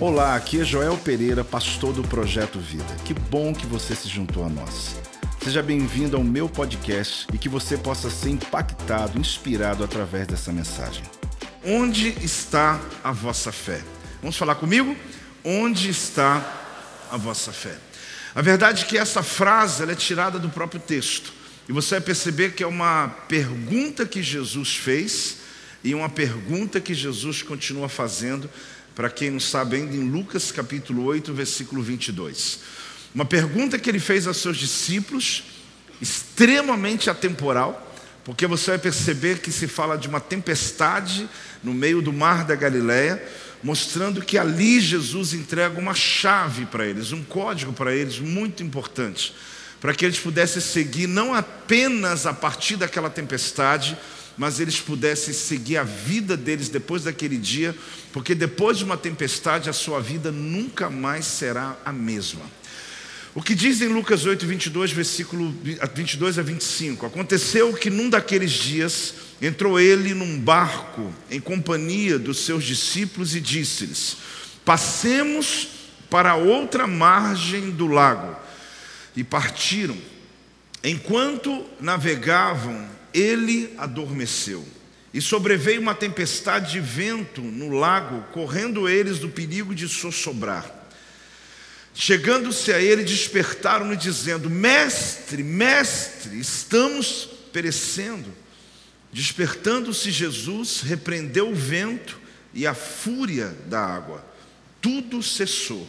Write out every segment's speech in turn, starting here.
Olá, aqui é Joel Pereira, pastor do Projeto Vida. Que bom que você se juntou a nós. Seja bem-vindo ao meu podcast e que você possa ser impactado, inspirado através dessa mensagem. Onde está a vossa fé? Vamos falar comigo? Onde está a vossa fé? A verdade é que essa frase é tirada do próprio texto. E você vai perceber que é uma pergunta que Jesus fez e uma pergunta que Jesus continua fazendo, para quem não sabe ainda, em Lucas capítulo 8, versículo 22. Uma pergunta que ele fez aos seus discípulos, extremamente atemporal, porque você vai perceber que se fala de uma tempestade no meio do mar da Galileia, mostrando que ali Jesus entrega uma chave para eles, um código para eles muito importante, para que eles pudessem seguir não apenas a partir daquela tempestade, mas eles pudessem seguir a vida deles depois daquele dia, porque depois de uma tempestade a sua vida nunca mais será a mesma. O que diz em Lucas 8, 22, versículo 22 a 25? Aconteceu que num daqueles dias entrou ele num barco em companhia dos seus discípulos e disse-lhes: Passemos para outra margem do lago. E partiram. Enquanto navegavam, ele adormeceu. E sobreveio uma tempestade de vento no lago, correndo eles do perigo de sossobrar. Chegando-se a ele, despertaram-no, dizendo: Mestre, mestre, estamos perecendo. Despertando-se Jesus, repreendeu o vento e a fúria da água. Tudo cessou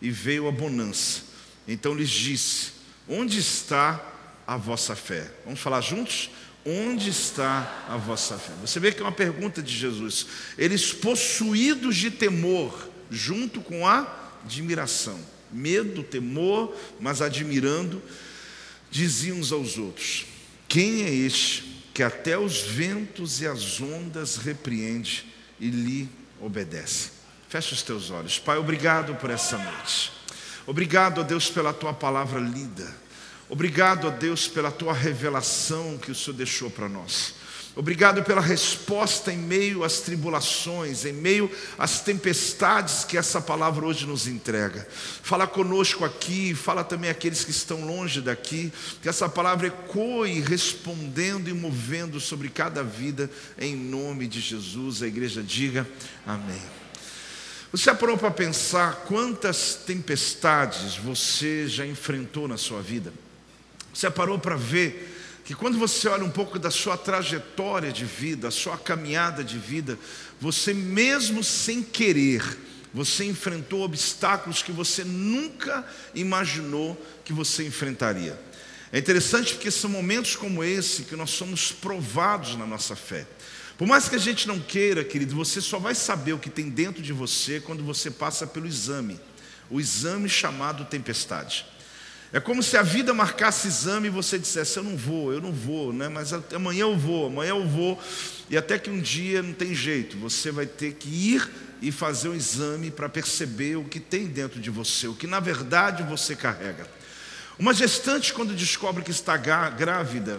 e veio a bonança. Então lhes disse: Onde está a vossa fé? Vamos falar juntos? Onde está a vossa fé? Você vê que é uma pergunta de Jesus. Eles possuídos de temor, junto com a admiração. Medo, temor, mas admirando, diziam uns aos outros: Quem é este que até os ventos e as ondas repreende e lhe obedece? Feche os teus olhos. Pai, obrigado por essa noite. Obrigado, ó Deus, pela tua palavra lida. Obrigado a Deus pela tua revelação que o Senhor deixou para nós. Obrigado pela resposta em meio às tribulações, em meio às tempestades que essa palavra hoje nos entrega. Fala conosco aqui, fala também aqueles que estão longe daqui, que essa palavra ecoe respondendo e movendo sobre cada vida, em nome de Jesus. A igreja diga amém. Você parou para pensar quantas tempestades você já enfrentou na sua vida? Você parou para ver que quando você olha um pouco da sua trajetória de vida, a sua caminhada de vida, você mesmo sem querer, você enfrentou obstáculos que você nunca imaginou que você enfrentaria. É interessante porque são momentos como esse que nós somos provados na nossa fé. Por mais que a gente não queira, querido, você só vai saber o que tem dentro de você quando você passa pelo exame o exame chamado tempestade. É como se a vida marcasse exame e você dissesse: Eu não vou, eu não vou, né? mas amanhã eu vou, amanhã eu vou. E até que um dia não tem jeito, você vai ter que ir e fazer um exame para perceber o que tem dentro de você, o que na verdade você carrega. Uma gestante, quando descobre que está grávida,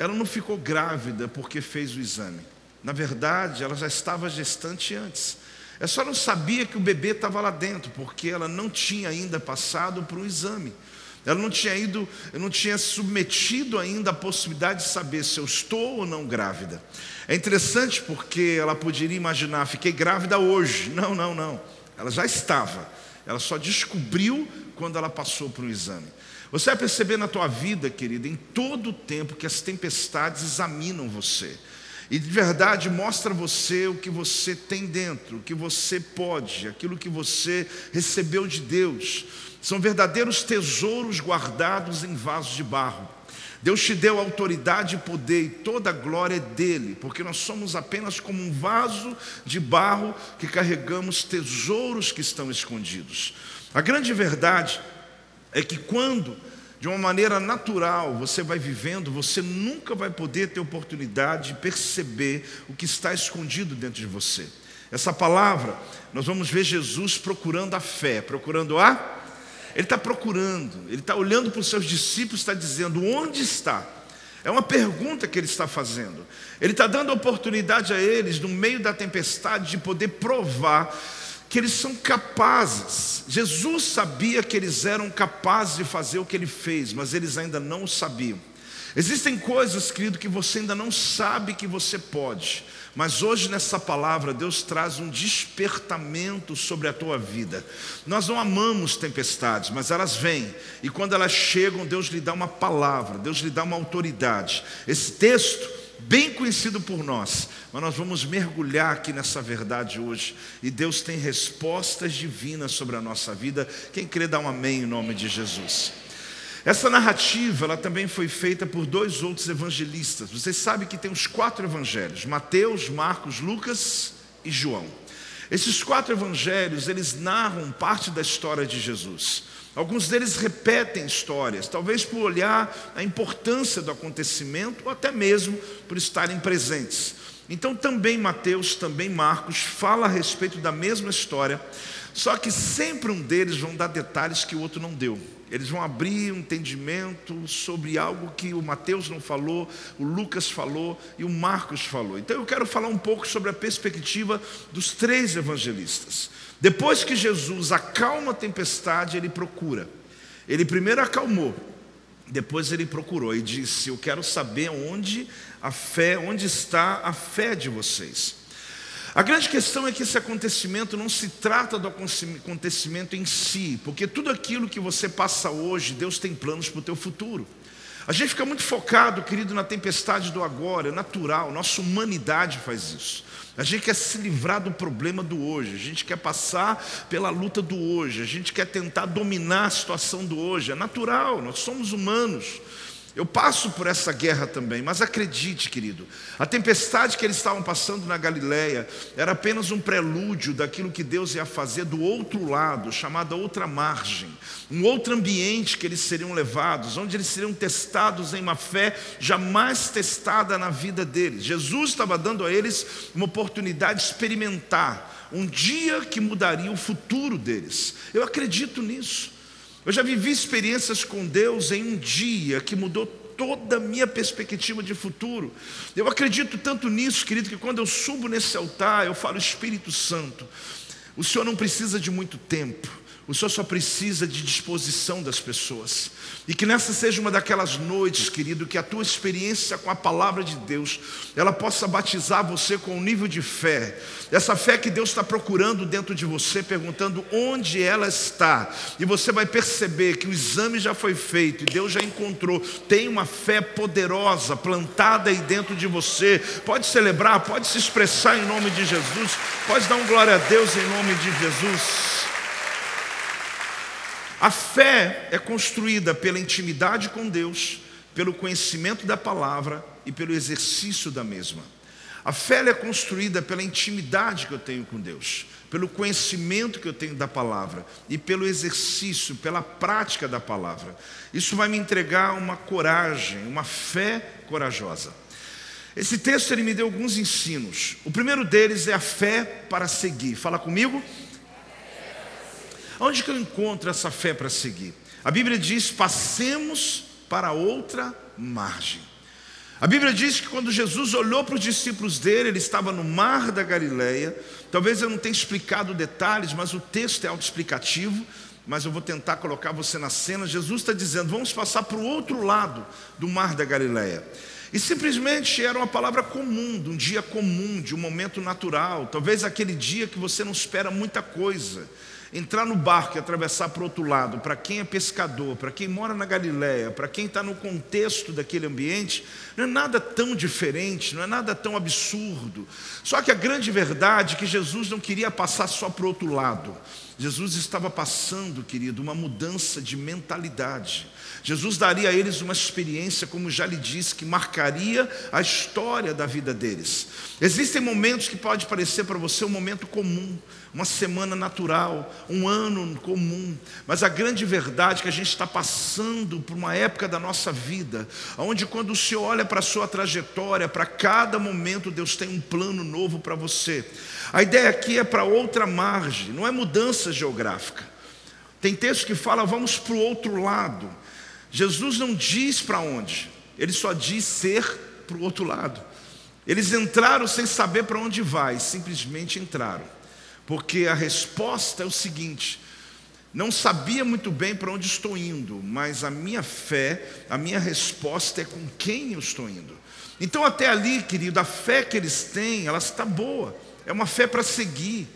ela não ficou grávida porque fez o exame. Na verdade, ela já estava gestante antes. É só não sabia que o bebê estava lá dentro, porque ela não tinha ainda passado por um exame. Ela não tinha ido, não tinha submetido ainda a possibilidade de saber se eu estou ou não grávida. É interessante porque ela poderia imaginar, fiquei grávida hoje. Não, não, não. Ela já estava. Ela só descobriu quando ela passou por um exame. Você vai perceber na tua vida, querida, em todo o tempo que as tempestades examinam você. E de verdade mostra você o que você tem dentro, o que você pode, aquilo que você recebeu de Deus. São verdadeiros tesouros guardados em vasos de barro. Deus te deu autoridade e poder e toda a glória é dele, porque nós somos apenas como um vaso de barro que carregamos tesouros que estão escondidos. A grande verdade é que quando de uma maneira natural você vai vivendo, você nunca vai poder ter oportunidade de perceber o que está escondido dentro de você. Essa palavra, nós vamos ver Jesus procurando a fé, procurando a ele está procurando, ele está olhando para os seus discípulos, está dizendo: onde está? É uma pergunta que ele está fazendo. Ele está dando oportunidade a eles, no meio da tempestade, de poder provar que eles são capazes. Jesus sabia que eles eram capazes de fazer o que ele fez, mas eles ainda não o sabiam. Existem coisas, querido, que você ainda não sabe que você pode, mas hoje nessa palavra Deus traz um despertamento sobre a tua vida. Nós não amamos tempestades, mas elas vêm, e quando elas chegam, Deus lhe dá uma palavra, Deus lhe dá uma autoridade. Esse texto bem conhecido por nós, mas nós vamos mergulhar aqui nessa verdade hoje. E Deus tem respostas divinas sobre a nossa vida. Quem crê, dá um amém em nome de Jesus. Essa narrativa ela também foi feita por dois outros evangelistas. Vocês sabem que tem os quatro evangelhos: Mateus, Marcos, Lucas e João. Esses quatro evangelhos eles narram parte da história de Jesus. Alguns deles repetem histórias, talvez por olhar a importância do acontecimento ou até mesmo por estarem presentes. Então também Mateus, também Marcos fala a respeito da mesma história, só que sempre um deles vão dar detalhes que o outro não deu. Eles vão abrir um entendimento sobre algo que o Mateus não falou, o Lucas falou e o Marcos falou. Então eu quero falar um pouco sobre a perspectiva dos três evangelistas. Depois que Jesus acalma a tempestade, ele procura. Ele primeiro acalmou, depois ele procurou e disse: Eu quero saber onde a fé, onde está a fé de vocês. A grande questão é que esse acontecimento não se trata do acontecimento em si, porque tudo aquilo que você passa hoje, Deus tem planos para o teu futuro. A gente fica muito focado, querido, na tempestade do agora, é natural, nossa humanidade faz isso. A gente quer se livrar do problema do hoje, a gente quer passar pela luta do hoje, a gente quer tentar dominar a situação do hoje, é natural, nós somos humanos. Eu passo por essa guerra também, mas acredite, querido, a tempestade que eles estavam passando na Galileia era apenas um prelúdio daquilo que Deus ia fazer do outro lado, chamada outra margem, um outro ambiente que eles seriam levados, onde eles seriam testados em uma fé jamais testada na vida deles. Jesus estava dando a eles uma oportunidade de experimentar um dia que mudaria o futuro deles. Eu acredito nisso. Eu já vivi experiências com Deus em um dia que mudou toda a minha perspectiva de futuro. Eu acredito tanto nisso, querido, que quando eu subo nesse altar, eu falo Espírito Santo. O Senhor não precisa de muito tempo. O Senhor só precisa de disposição das pessoas. E que nessa seja uma daquelas noites, querido, que a tua experiência com a palavra de Deus, ela possa batizar você com um nível de fé. Essa fé que Deus está procurando dentro de você, perguntando onde ela está. E você vai perceber que o exame já foi feito e Deus já encontrou. Tem uma fé poderosa plantada aí dentro de você. Pode celebrar, pode se expressar em nome de Jesus. Pode dar um glória a Deus em nome de Jesus. A fé é construída pela intimidade com Deus, pelo conhecimento da palavra e pelo exercício da mesma. A fé é construída pela intimidade que eu tenho com Deus, pelo conhecimento que eu tenho da palavra e pelo exercício, pela prática da palavra. Isso vai me entregar uma coragem, uma fé corajosa. Esse texto ele me deu alguns ensinos. O primeiro deles é a fé para seguir. Fala comigo. Onde que eu encontro essa fé para seguir? A Bíblia diz: passemos para outra margem. A Bíblia diz que quando Jesus olhou para os discípulos dele, ele estava no mar da Galileia. Talvez eu não tenha explicado detalhes, mas o texto é autoexplicativo. Mas eu vou tentar colocar você na cena. Jesus está dizendo: vamos passar para o outro lado do mar da Galileia. E simplesmente era uma palavra comum, de um dia comum, de um momento natural. Talvez aquele dia que você não espera muita coisa entrar no barco e atravessar para o outro lado, para quem é pescador, para quem mora na Galiléia, para quem está no contexto daquele ambiente, não é nada tão diferente, não é nada tão absurdo. Só que a grande verdade é que Jesus não queria passar só para o outro lado. Jesus estava passando, querido, uma mudança de mentalidade. Jesus daria a eles uma experiência, como já lhe disse, que marcaria a história da vida deles. Existem momentos que pode parecer para você um momento comum, uma semana natural, um ano comum, mas a grande verdade é que a gente está passando por uma época da nossa vida, onde quando o Senhor olha para a sua trajetória, para cada momento Deus tem um plano novo para você. A ideia aqui é para outra margem, não é mudança geográfica. Tem texto que fala, vamos para o outro lado. Jesus não diz para onde, ele só diz ser para o outro lado. Eles entraram sem saber para onde vai, simplesmente entraram. Porque a resposta é o seguinte: não sabia muito bem para onde estou indo, mas a minha fé, a minha resposta é com quem eu estou indo. Então, até ali, querido, a fé que eles têm, ela está boa, é uma fé para seguir.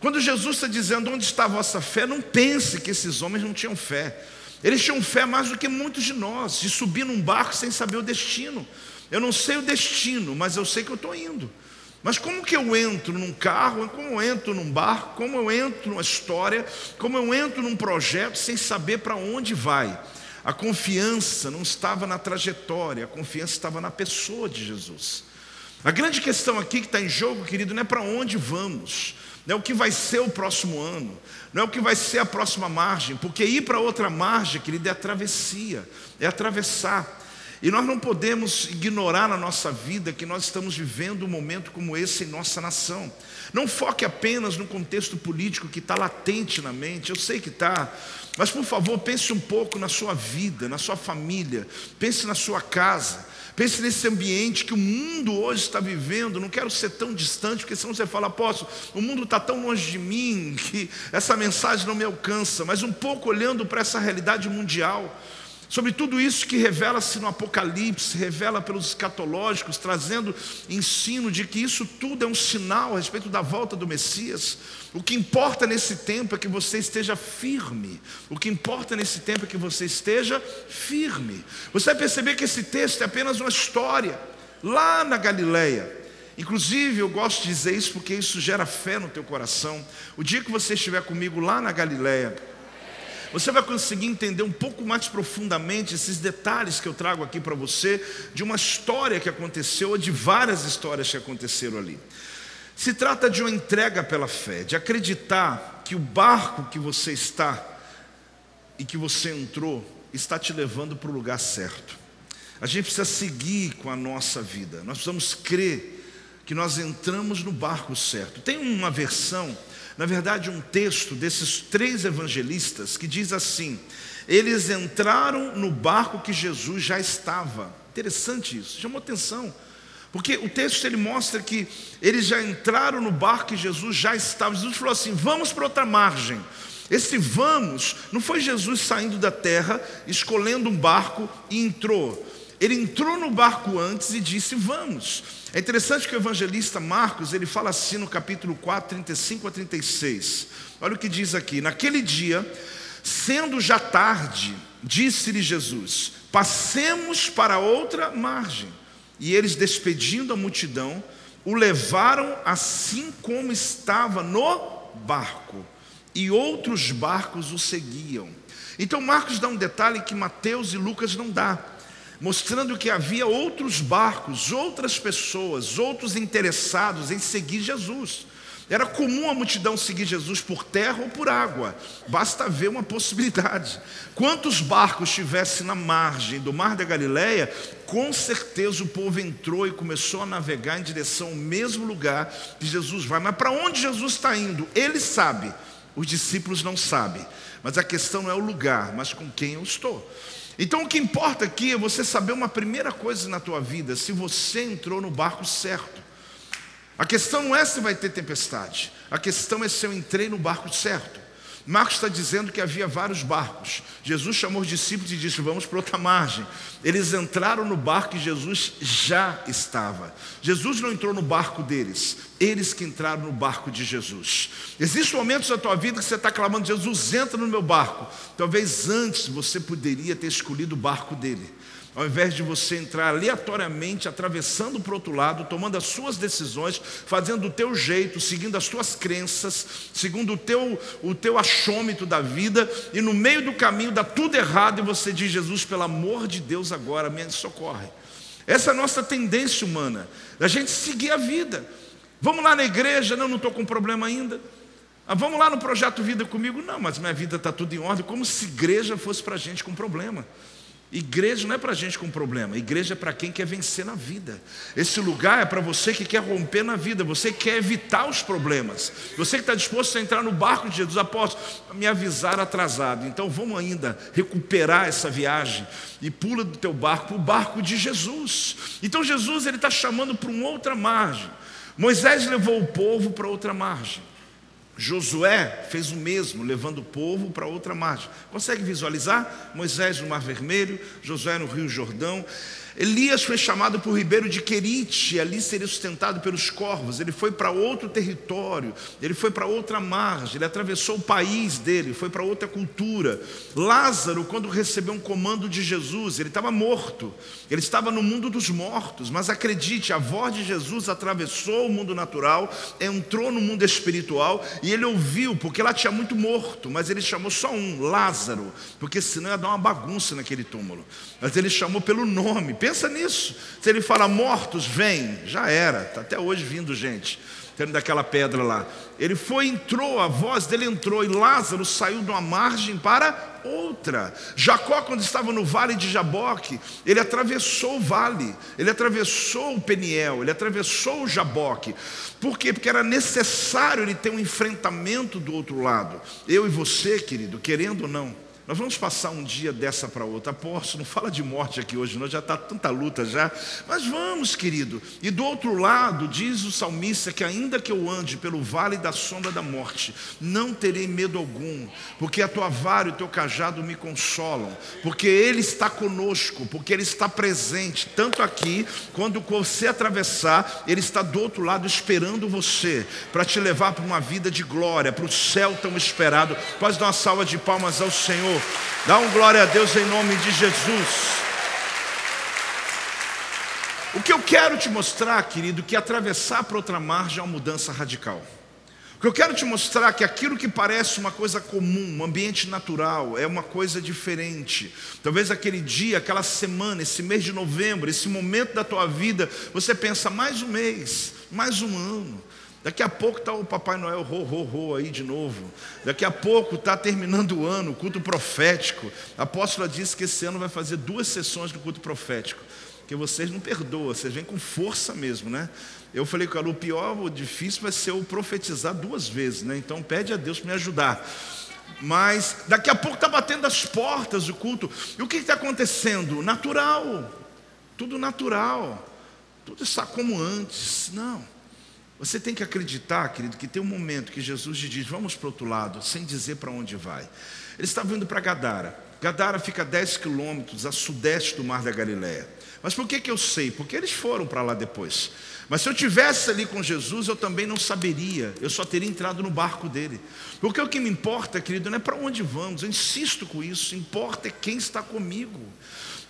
Quando Jesus está dizendo onde está a vossa fé, não pense que esses homens não tinham fé. Eles tinham fé mais do que muitos de nós, de subir num barco sem saber o destino. Eu não sei o destino, mas eu sei que eu estou indo. Mas como que eu entro num carro, como eu entro num barco, como eu entro numa história, como eu entro num projeto sem saber para onde vai? A confiança não estava na trajetória, a confiança estava na pessoa de Jesus. A grande questão aqui que está em jogo, querido, não é para onde vamos, não é o que vai ser o próximo ano, não é o que vai ser a próxima margem, porque ir para outra margem, querido, é a travessia, é atravessar. E nós não podemos ignorar na nossa vida que nós estamos vivendo um momento como esse em nossa nação. Não foque apenas no contexto político que está latente na mente, eu sei que está, mas por favor pense um pouco na sua vida, na sua família, pense na sua casa. Pense nesse ambiente que o mundo hoje está vivendo. Não quero ser tão distante, porque senão você fala, apóstolo, o mundo está tão longe de mim que essa mensagem não me alcança. Mas um pouco olhando para essa realidade mundial, sobre tudo isso que revela-se no Apocalipse, revela pelos escatológicos, trazendo ensino de que isso tudo é um sinal a respeito da volta do Messias. O que importa nesse tempo é que você esteja firme. O que importa nesse tempo é que você esteja firme. Você vai perceber que esse texto é apenas uma história lá na Galileia. Inclusive, eu gosto de dizer isso porque isso gera fé no teu coração. O dia que você estiver comigo lá na Galileia, você vai conseguir entender um pouco mais profundamente esses detalhes que eu trago aqui para você, de uma história que aconteceu, ou de várias histórias que aconteceram ali. Se trata de uma entrega pela fé, de acreditar que o barco que você está e que você entrou está te levando para o lugar certo. A gente precisa seguir com a nossa vida, nós precisamos crer que nós entramos no barco certo. Tem uma versão na verdade, um texto desses três evangelistas que diz assim: eles entraram no barco que Jesus já estava. Interessante isso, chamou atenção. Porque o texto ele mostra que eles já entraram no barco que Jesus já estava. Jesus falou assim: vamos para outra margem. Esse vamos não foi Jesus saindo da terra, escolhendo um barco e entrou. Ele entrou no barco antes e disse: Vamos. É interessante que o evangelista Marcos, ele fala assim no capítulo 4, 35 a 36. Olha o que diz aqui: Naquele dia, sendo já tarde, disse-lhe Jesus: Passemos para outra margem. E eles, despedindo a multidão, o levaram assim como estava no barco, e outros barcos o seguiam. Então Marcos dá um detalhe que Mateus e Lucas não dá mostrando que havia outros barcos, outras pessoas, outros interessados em seguir Jesus. Era comum a multidão seguir Jesus por terra ou por água, basta ver uma possibilidade. Quantos barcos estivessem na margem do Mar da Galileia, com certeza o povo entrou e começou a navegar em direção ao mesmo lugar que Jesus vai. Mas para onde Jesus está indo? Ele sabe, os discípulos não sabem. Mas a questão não é o lugar, mas com quem eu estou. Então o que importa aqui é você saber uma primeira coisa na tua vida, se você entrou no barco certo. A questão não é se vai ter tempestade, a questão é se eu entrei no barco certo. Marcos está dizendo que havia vários barcos. Jesus chamou os discípulos e disse: Vamos para outra margem. Eles entraram no barco e Jesus já estava. Jesus não entrou no barco deles, eles que entraram no barco de Jesus. Existem momentos da tua vida que você está clamando: Jesus, entra no meu barco. Talvez antes você poderia ter escolhido o barco dele ao invés de você entrar aleatoriamente, atravessando para o outro lado, tomando as suas decisões, fazendo do teu jeito, seguindo as tuas crenças, segundo o teu, o teu achômetro da vida, e no meio do caminho dá tudo errado e você diz, Jesus, pelo amor de Deus, agora me socorre. Essa é a nossa tendência humana, da gente seguir a vida. Vamos lá na igreja, não, não estou com problema ainda. Ah, vamos lá no projeto Vida comigo? Não, mas minha vida está tudo em ordem, como se igreja fosse para a gente com problema. Igreja não é para gente com problema, igreja é para quem quer vencer na vida. Esse lugar é para você que quer romper na vida, você quer evitar os problemas. Você que está disposto a entrar no barco de Jesus, apóstolo, me avisar atrasado. Então vamos ainda recuperar essa viagem e pula do teu barco para o barco de Jesus. Então Jesus ele está chamando para uma outra margem. Moisés levou o povo para outra margem. Josué fez o mesmo, levando o povo para outra margem. Consegue visualizar? Moisés no Mar Vermelho, Josué no Rio Jordão. Elias foi chamado para o ribeiro de Querite, ali seria sustentado pelos corvos. Ele foi para outro território, ele foi para outra margem, ele atravessou o país dele, foi para outra cultura. Lázaro, quando recebeu um comando de Jesus, ele estava morto, ele estava no mundo dos mortos, mas acredite, a voz de Jesus atravessou o mundo natural, entrou no mundo espiritual e ele ouviu, porque lá tinha muito morto, mas ele chamou só um, Lázaro, porque senão ia dar uma bagunça naquele túmulo. Mas ele chamou pelo nome Pensa nisso. Se ele fala mortos, vem, já era. Está até hoje vindo gente, tendo daquela pedra lá. Ele foi, entrou, a voz dele entrou, e Lázaro saiu de uma margem para outra. Jacó, quando estava no vale de Jaboque, ele atravessou o vale, ele atravessou o Peniel, ele atravessou o Jaboque. Por quê? Porque era necessário ele ter um enfrentamento do outro lado. Eu e você, querido, querendo ou não. Nós vamos passar um dia dessa para outra. Aposto, não fala de morte aqui hoje, não, já está tanta luta já. Mas vamos, querido. E do outro lado, diz o salmista que ainda que eu ande pelo vale da sombra da morte, não terei medo algum, porque a tua vara e o teu cajado me consolam, porque Ele está conosco, porque Ele está presente, tanto aqui, quando você atravessar, Ele está do outro lado esperando você, para te levar para uma vida de glória, para o céu tão esperado. Pode dar uma salva de palmas ao Senhor. Dá um glória a Deus em nome de Jesus. O que eu quero te mostrar, querido, que atravessar para outra margem é uma mudança radical. O que eu quero te mostrar é que aquilo que parece uma coisa comum, um ambiente natural, é uma coisa diferente. Talvez aquele dia, aquela semana, esse mês de novembro, esse momento da tua vida, você pensa mais um mês, mais um ano. Daqui a pouco está o Papai Noel ro, ro, ro aí de novo. Daqui a pouco está terminando o ano, o culto profético. A apóstola disse que esse ano vai fazer duas sessões do culto profético. Que vocês não perdoam, vocês vêm com força mesmo, né? Eu falei com ela, o pior, o difícil vai ser eu profetizar duas vezes, né? Então pede a Deus para me ajudar. Mas daqui a pouco está batendo as portas do culto. E o que está acontecendo? Natural. Tudo natural. Tudo está como antes. Não. Você tem que acreditar, querido, que tem um momento que Jesus te diz: vamos para o outro lado, sem dizer para onde vai. Ele estava indo para Gadara. Gadara fica a 10 quilômetros a sudeste do Mar da Galileia. Mas por que, que eu sei? Porque eles foram para lá depois. Mas se eu tivesse ali com Jesus, eu também não saberia, eu só teria entrado no barco dele. Porque o que me importa, querido, não é para onde vamos, eu insisto com isso, importa é quem está comigo.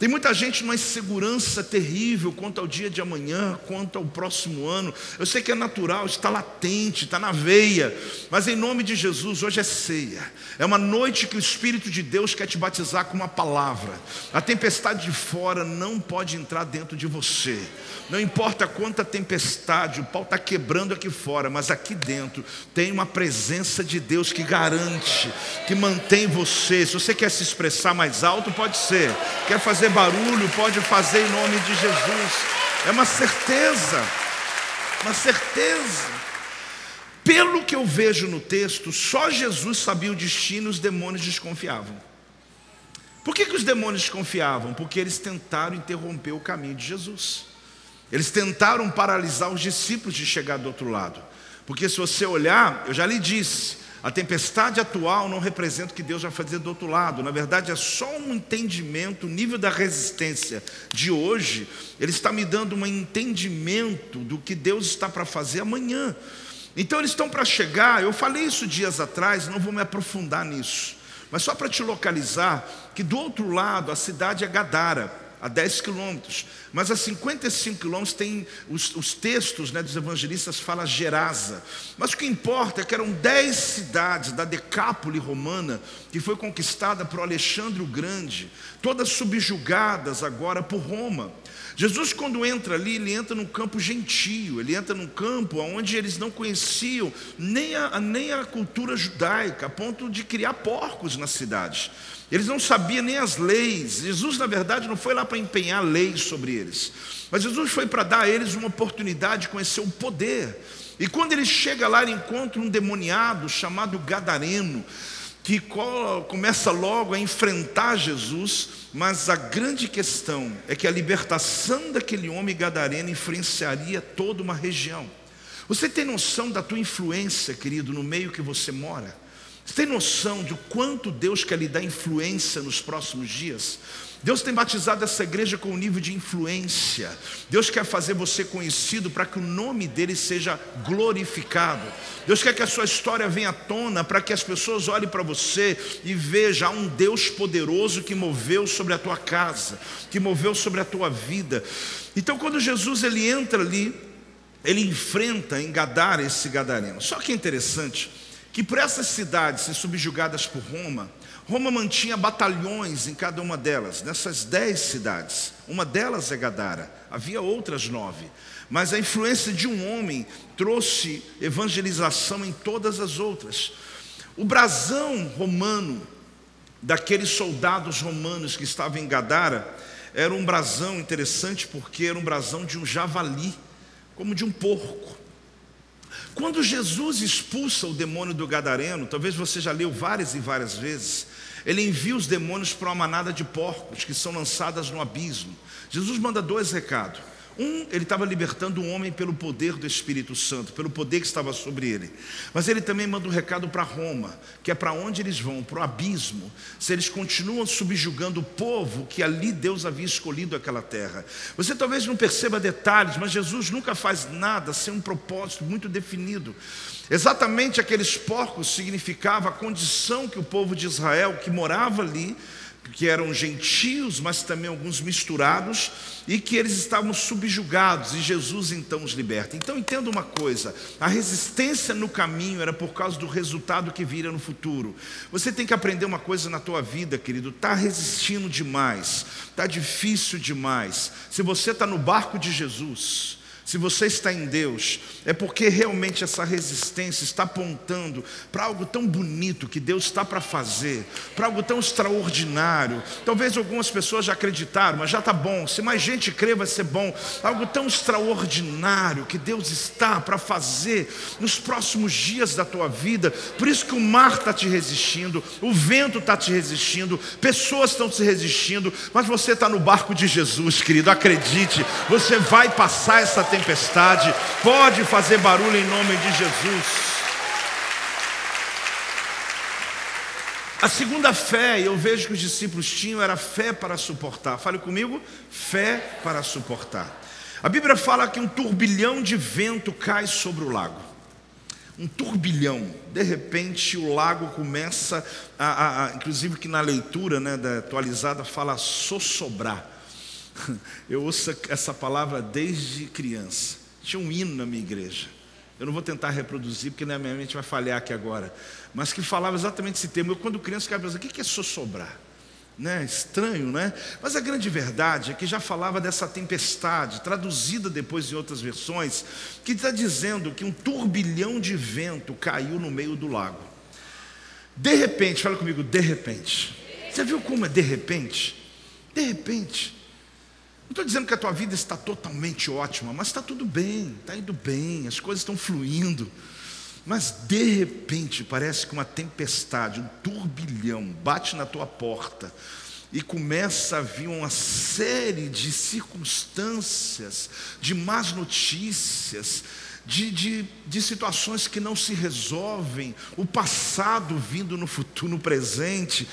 Tem muita gente numa insegurança terrível quanto ao dia de amanhã, quanto ao próximo ano. Eu sei que é natural, está latente, está na veia, mas em nome de Jesus, hoje é ceia. É uma noite que o Espírito de Deus quer te batizar com uma palavra. A tempestade de fora não pode entrar dentro de você. Não importa quanta tempestade, o pau está quebrando aqui fora, mas aqui dentro tem uma presença de Deus que garante, que mantém você. Se você quer se expressar mais alto, pode ser. Quer fazer barulho, pode fazer em nome de Jesus. É uma certeza, uma certeza. Pelo que eu vejo no texto, só Jesus sabia o destino, os demônios desconfiavam. Por que, que os demônios desconfiavam? Porque eles tentaram interromper o caminho de Jesus. Eles tentaram paralisar os discípulos de chegar do outro lado. Porque se você olhar, eu já lhe disse, a tempestade atual não representa o que Deus vai fazer do outro lado. Na verdade, é só um entendimento, o nível da resistência de hoje, ele está me dando um entendimento do que Deus está para fazer amanhã. Então eles estão para chegar, eu falei isso dias atrás, não vou me aprofundar nisso. Mas só para te localizar, que do outro lado a cidade é Gadara a 10 quilômetros. Mas a 55 quilômetros tem os, os textos né, dos evangelistas fala Gerasa. Mas o que importa é que eram 10 cidades da Decápole romana que foi conquistada por Alexandre o Grande, todas subjugadas agora por Roma. Jesus, quando entra ali, ele entra num campo gentio, ele entra num campo onde eles não conheciam nem a, nem a cultura judaica, a ponto de criar porcos nas cidades. Eles não sabiam nem as leis. Jesus, na verdade, não foi lá para empenhar leis sobre eles. Mas Jesus foi para dar a eles uma oportunidade de conhecer o poder. E quando ele chega lá, ele encontra um demoniado chamado Gadareno, que começa logo a enfrentar Jesus, mas a grande questão é que a libertação daquele homem gadareno influenciaria toda uma região. Você tem noção da tua influência, querido, no meio que você mora? Você tem noção de quanto Deus quer lhe dar influência nos próximos dias? Deus tem batizado essa igreja com um nível de influência. Deus quer fazer você conhecido para que o nome dele seja glorificado. Deus quer que a sua história venha à tona para que as pessoas olhem para você e vejam um Deus poderoso que moveu sobre a tua casa, que moveu sobre a tua vida. Então, quando Jesus ele entra ali, ele enfrenta em Gadara esse gadareno. Só que é interessante que por essas cidades subjugadas por Roma, Roma mantinha batalhões em cada uma delas, nessas dez cidades. Uma delas é Gadara, havia outras nove. Mas a influência de um homem trouxe evangelização em todas as outras. O brasão romano, daqueles soldados romanos que estavam em Gadara, era um brasão interessante porque era um brasão de um javali, como de um porco. Quando Jesus expulsa o demônio do gadareno, talvez você já leu várias e várias vezes, ele envia os demônios para uma manada de porcos que são lançadas no abismo. Jesus manda dois recados. Um, ele estava libertando o homem pelo poder do Espírito Santo, pelo poder que estava sobre ele. Mas ele também manda um recado para Roma, que é para onde eles vão, para o abismo, se eles continuam subjugando o povo que ali Deus havia escolhido aquela terra. Você talvez não perceba detalhes, mas Jesus nunca faz nada sem um propósito muito definido. Exatamente aqueles porcos significava a condição que o povo de Israel que morava ali que eram gentios, mas também alguns misturados, e que eles estavam subjugados, e Jesus então os liberta. Então entenda uma coisa: a resistência no caminho era por causa do resultado que viria no futuro. Você tem que aprender uma coisa na tua vida, querido: está resistindo demais, está difícil demais. Se você está no barco de Jesus, se você está em Deus, é porque realmente essa resistência está apontando para algo tão bonito que Deus está para fazer, para algo tão extraordinário. Talvez algumas pessoas já acreditaram, mas já está bom. Se mais gente crer, vai ser bom. Algo tão extraordinário que Deus está para fazer nos próximos dias da tua vida. Por isso que o mar está te resistindo, o vento está te resistindo, pessoas estão te resistindo, mas você está no barco de Jesus, querido. Acredite, você vai passar essa tempestade, pode fazer barulho em nome de Jesus. A segunda fé, eu vejo que os discípulos tinham, era fé para suportar. Fale comigo, fé para suportar. A Bíblia fala que um turbilhão de vento cai sobre o lago. Um turbilhão. De repente o lago começa a, a, a inclusive que na leitura né, da atualizada fala sossobrar. Eu ouço essa palavra desde criança. Tinha um hino na minha igreja. Eu não vou tentar reproduzir, porque na minha mente vai falhar aqui agora. Mas que falava exatamente esse termo. Eu, quando criança, ficava pensando: o que é sossobrar? Né? Estranho, né? Mas a grande verdade é que já falava dessa tempestade, traduzida depois em outras versões, que está dizendo que um turbilhão de vento caiu no meio do lago. De repente, fala comigo, de repente. Você viu como é de repente? De repente. Não estou dizendo que a tua vida está totalmente ótima, mas está tudo bem, está indo bem, as coisas estão fluindo. Mas de repente parece que uma tempestade, um turbilhão bate na tua porta e começa a vir uma série de circunstâncias, de más notícias, de, de, de situações que não se resolvem, o passado vindo no futuro, no presente.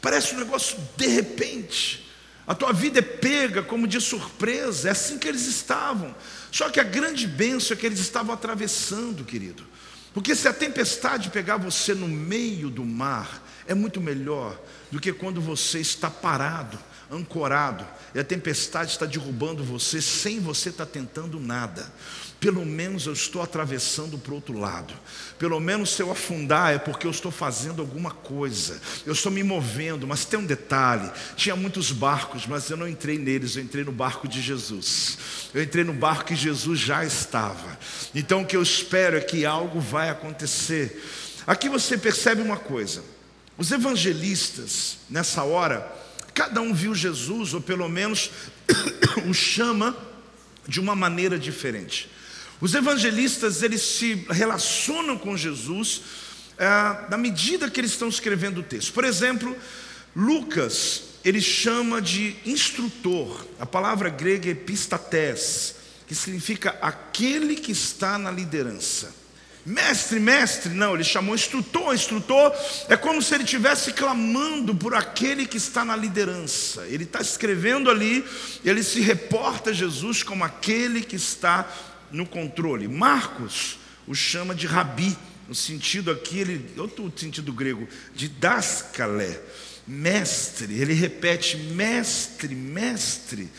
Parece um negócio de repente. A tua vida é pega como de surpresa, é assim que eles estavam. Só que a grande bênção é que eles estavam atravessando, querido. Porque se a tempestade pegar você no meio do mar, é muito melhor do que quando você está parado, ancorado, e a tempestade está derrubando você sem você estar tentando nada. Pelo menos eu estou atravessando para o outro lado. Pelo menos se eu afundar é porque eu estou fazendo alguma coisa. Eu estou me movendo, mas tem um detalhe: tinha muitos barcos, mas eu não entrei neles, eu entrei no barco de Jesus. Eu entrei no barco que Jesus já estava. Então o que eu espero é que algo vai acontecer. Aqui você percebe uma coisa: os evangelistas, nessa hora, cada um viu Jesus, ou pelo menos o chama de uma maneira diferente. Os evangelistas eles se relacionam com Jesus é, na medida que eles estão escrevendo o texto. Por exemplo, Lucas ele chama de instrutor. A palavra grega é epistates. que significa aquele que está na liderança. Mestre, mestre, não, ele chamou instrutor, instrutor, é como se ele estivesse clamando por aquele que está na liderança. Ele está escrevendo ali, ele se reporta a Jesus como aquele que está no controle. Marcos o chama de rabi, no sentido aqui, ele, outro sentido grego, de dascalé, mestre, ele repete mestre, mestre.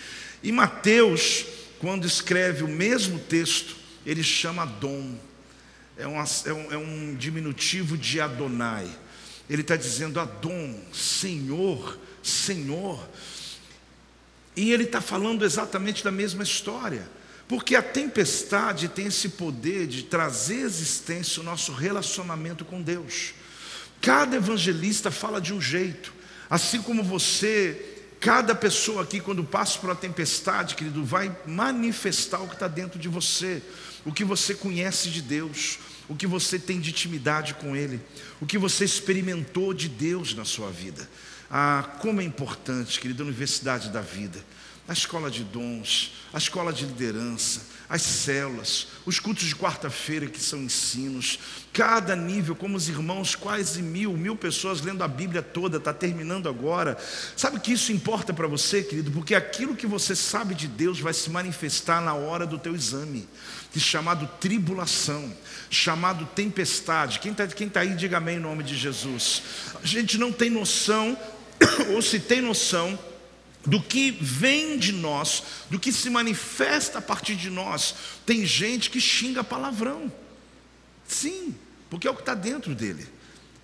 E Mateus, quando escreve o mesmo texto, ele chama dom é, uma, é, um, é um diminutivo de Adonai. Ele está dizendo Adon, Senhor, Senhor. E ele está falando exatamente da mesma história. Porque a tempestade tem esse poder de trazer existência o nosso relacionamento com Deus. Cada evangelista fala de um jeito. Assim como você, cada pessoa aqui, quando passa por uma tempestade, querido, vai manifestar o que está dentro de você o que você conhece de Deus, o que você tem de intimidade com Ele, o que você experimentou de Deus na sua vida. Ah, como é importante, querida Universidade da Vida, a escola de dons, a escola de liderança, as células, os cultos de quarta-feira que são ensinos, cada nível, como os irmãos, quase mil, mil pessoas lendo a Bíblia toda, está terminando agora. Sabe que isso importa para você, querido? Porque aquilo que você sabe de Deus vai se manifestar na hora do teu exame, chamado tribulação, chamado tempestade. Quem está quem tá aí, diga amém em nome de Jesus. A gente não tem noção, ou se tem noção, do que vem de nós, do que se manifesta a partir de nós. Tem gente que xinga palavrão. Sim, porque é o que está dentro dele.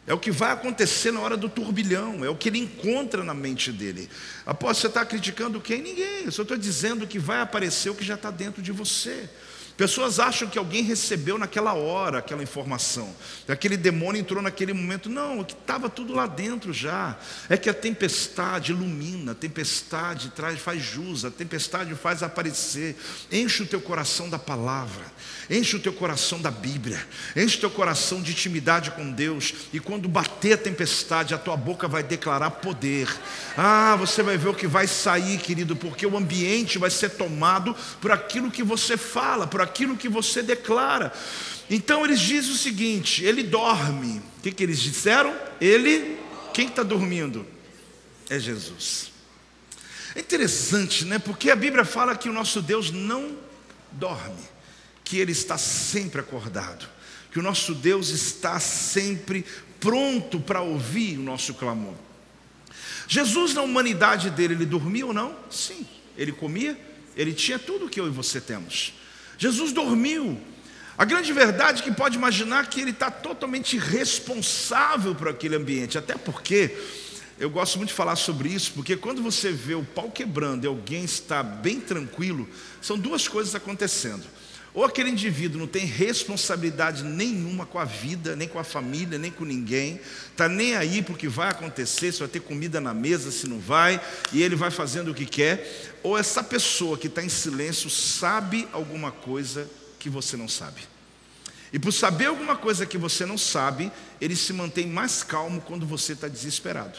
É o que vai acontecer na hora do turbilhão, é o que ele encontra na mente dele. Após você estar tá criticando quem? Ninguém. Eu só estou dizendo que vai aparecer o que já está dentro de você. Pessoas acham que alguém recebeu naquela hora aquela informação, que aquele demônio entrou naquele momento. Não, que estava tudo lá dentro já. É que a tempestade ilumina, a tempestade traz, faz jus, a tempestade faz aparecer. Enche o teu coração da palavra, enche o teu coração da Bíblia, enche o teu coração de intimidade com Deus. E quando bater a tempestade, a tua boca vai declarar poder. Ah, você vai ver o que vai sair, querido, porque o ambiente vai ser tomado por aquilo que você fala, por aquilo que você declara. Então eles dizem o seguinte: ele dorme. O que, que eles disseram? Ele, quem está dormindo? É Jesus. É interessante, né? Porque a Bíblia fala que o nosso Deus não dorme, que ele está sempre acordado, que o nosso Deus está sempre pronto para ouvir o nosso clamor. Jesus, na humanidade dele, ele dormia ou não? Sim. Ele comia, ele tinha tudo que eu e você temos. Jesus dormiu. A grande verdade é que pode imaginar que ele está totalmente responsável por aquele ambiente, até porque eu gosto muito de falar sobre isso, porque quando você vê o pau quebrando e alguém está bem tranquilo, são duas coisas acontecendo. Ou aquele indivíduo não tem responsabilidade nenhuma com a vida, nem com a família, nem com ninguém, está nem aí porque vai acontecer, se vai ter comida na mesa, se não vai, e ele vai fazendo o que quer. Ou essa pessoa que está em silêncio sabe alguma coisa que você não sabe. E por saber alguma coisa que você não sabe, ele se mantém mais calmo quando você está desesperado.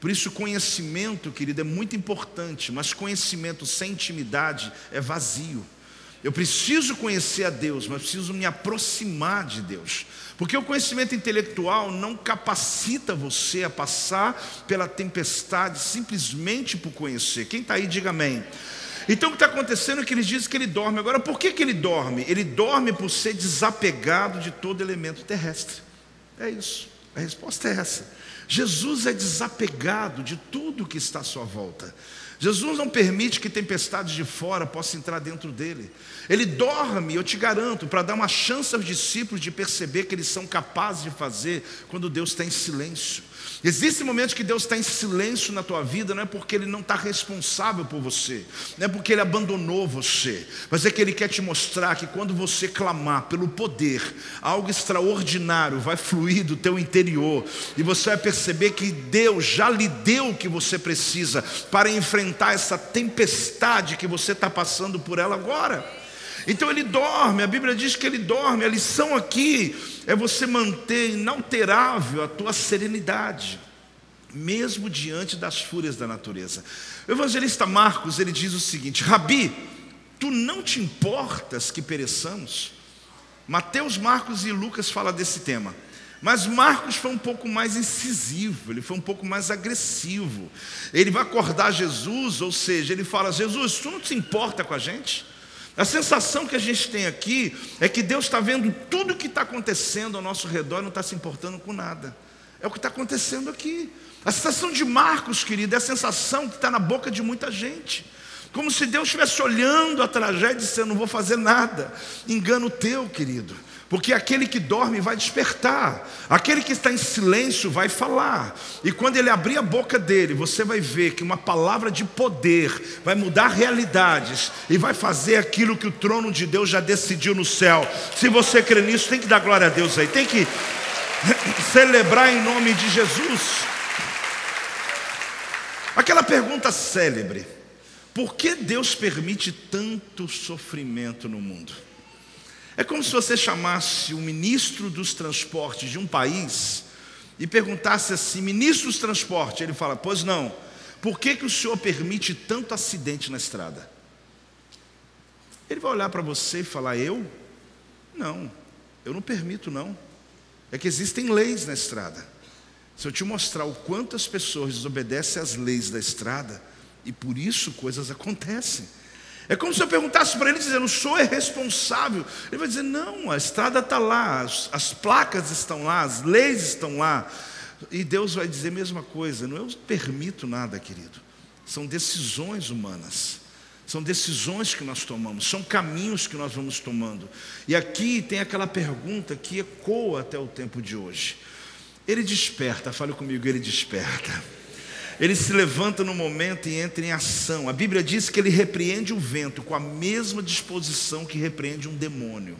Por isso, conhecimento, querido, é muito importante, mas conhecimento sem intimidade é vazio. Eu preciso conhecer a Deus, mas preciso me aproximar de Deus. Porque o conhecimento intelectual não capacita você a passar pela tempestade simplesmente por conhecer. Quem está aí, diga amém. Então o que está acontecendo é que eles dizem que ele dorme. Agora, por que, que ele dorme? Ele dorme por ser desapegado de todo elemento terrestre. É isso. A resposta é essa. Jesus é desapegado de tudo que está à sua volta. Jesus não permite que tempestades de fora possam entrar dentro dele. Ele dorme, eu te garanto, para dar uma chance aos discípulos de perceber que eles são capazes de fazer quando Deus está em silêncio. Existem momentos que Deus está em silêncio na tua vida, não é porque Ele não está responsável por você, não é porque Ele abandonou você, mas é que Ele quer te mostrar que quando você clamar pelo poder, algo extraordinário vai fluir do teu interior e você vai perceber que Deus já lhe deu o que você precisa para enfrentar essa tempestade que você está passando por ela agora. Então ele dorme, a Bíblia diz que ele dorme. A lição aqui é você manter inalterável a tua serenidade, mesmo diante das fúrias da natureza. O evangelista Marcos, ele diz o seguinte: Rabi, Tu não te importas que pereçamos? Mateus, Marcos e Lucas falam desse tema. Mas Marcos foi um pouco mais incisivo, ele foi um pouco mais agressivo. Ele vai acordar Jesus, ou seja, ele fala: Jesus, tu não te importa com a gente? A sensação que a gente tem aqui é que Deus está vendo tudo o que está acontecendo ao nosso redor e não está se importando com nada. É o que está acontecendo aqui. A sensação de Marcos, querido, é a sensação que está na boca de muita gente. Como se Deus estivesse olhando a tragédia e dizendo: Não vou fazer nada. Engano teu, querido. Porque aquele que dorme vai despertar, aquele que está em silêncio vai falar, e quando ele abrir a boca dele, você vai ver que uma palavra de poder vai mudar realidades e vai fazer aquilo que o trono de Deus já decidiu no céu. Se você crê nisso, tem que dar glória a Deus aí, tem que celebrar em nome de Jesus. Aquela pergunta célebre: por que Deus permite tanto sofrimento no mundo? É como se você chamasse o ministro dos transportes de um país e perguntasse assim: ministro dos transportes, ele fala: Pois não, por que, que o senhor permite tanto acidente na estrada? Ele vai olhar para você e falar: Eu? Não, eu não permito, não. É que existem leis na estrada. Se eu te mostrar o quanto as pessoas desobedecem às leis da estrada, e por isso coisas acontecem. É como se eu perguntasse para ele, dizendo, o senhor é responsável. Ele vai dizer, não, a estrada está lá, as, as, placas estão lá, as leis estão lá. E Deus vai dizer a mesma coisa, não eu permito nada, querido. São decisões humanas. São decisões que nós tomamos, são caminhos que nós vamos tomando. E aqui tem aquela pergunta que ecoa até o tempo de hoje. Ele desperta, fale comigo, ele desperta ele se levanta no momento e entra em ação. A Bíblia diz que ele repreende o vento com a mesma disposição que repreende um demônio.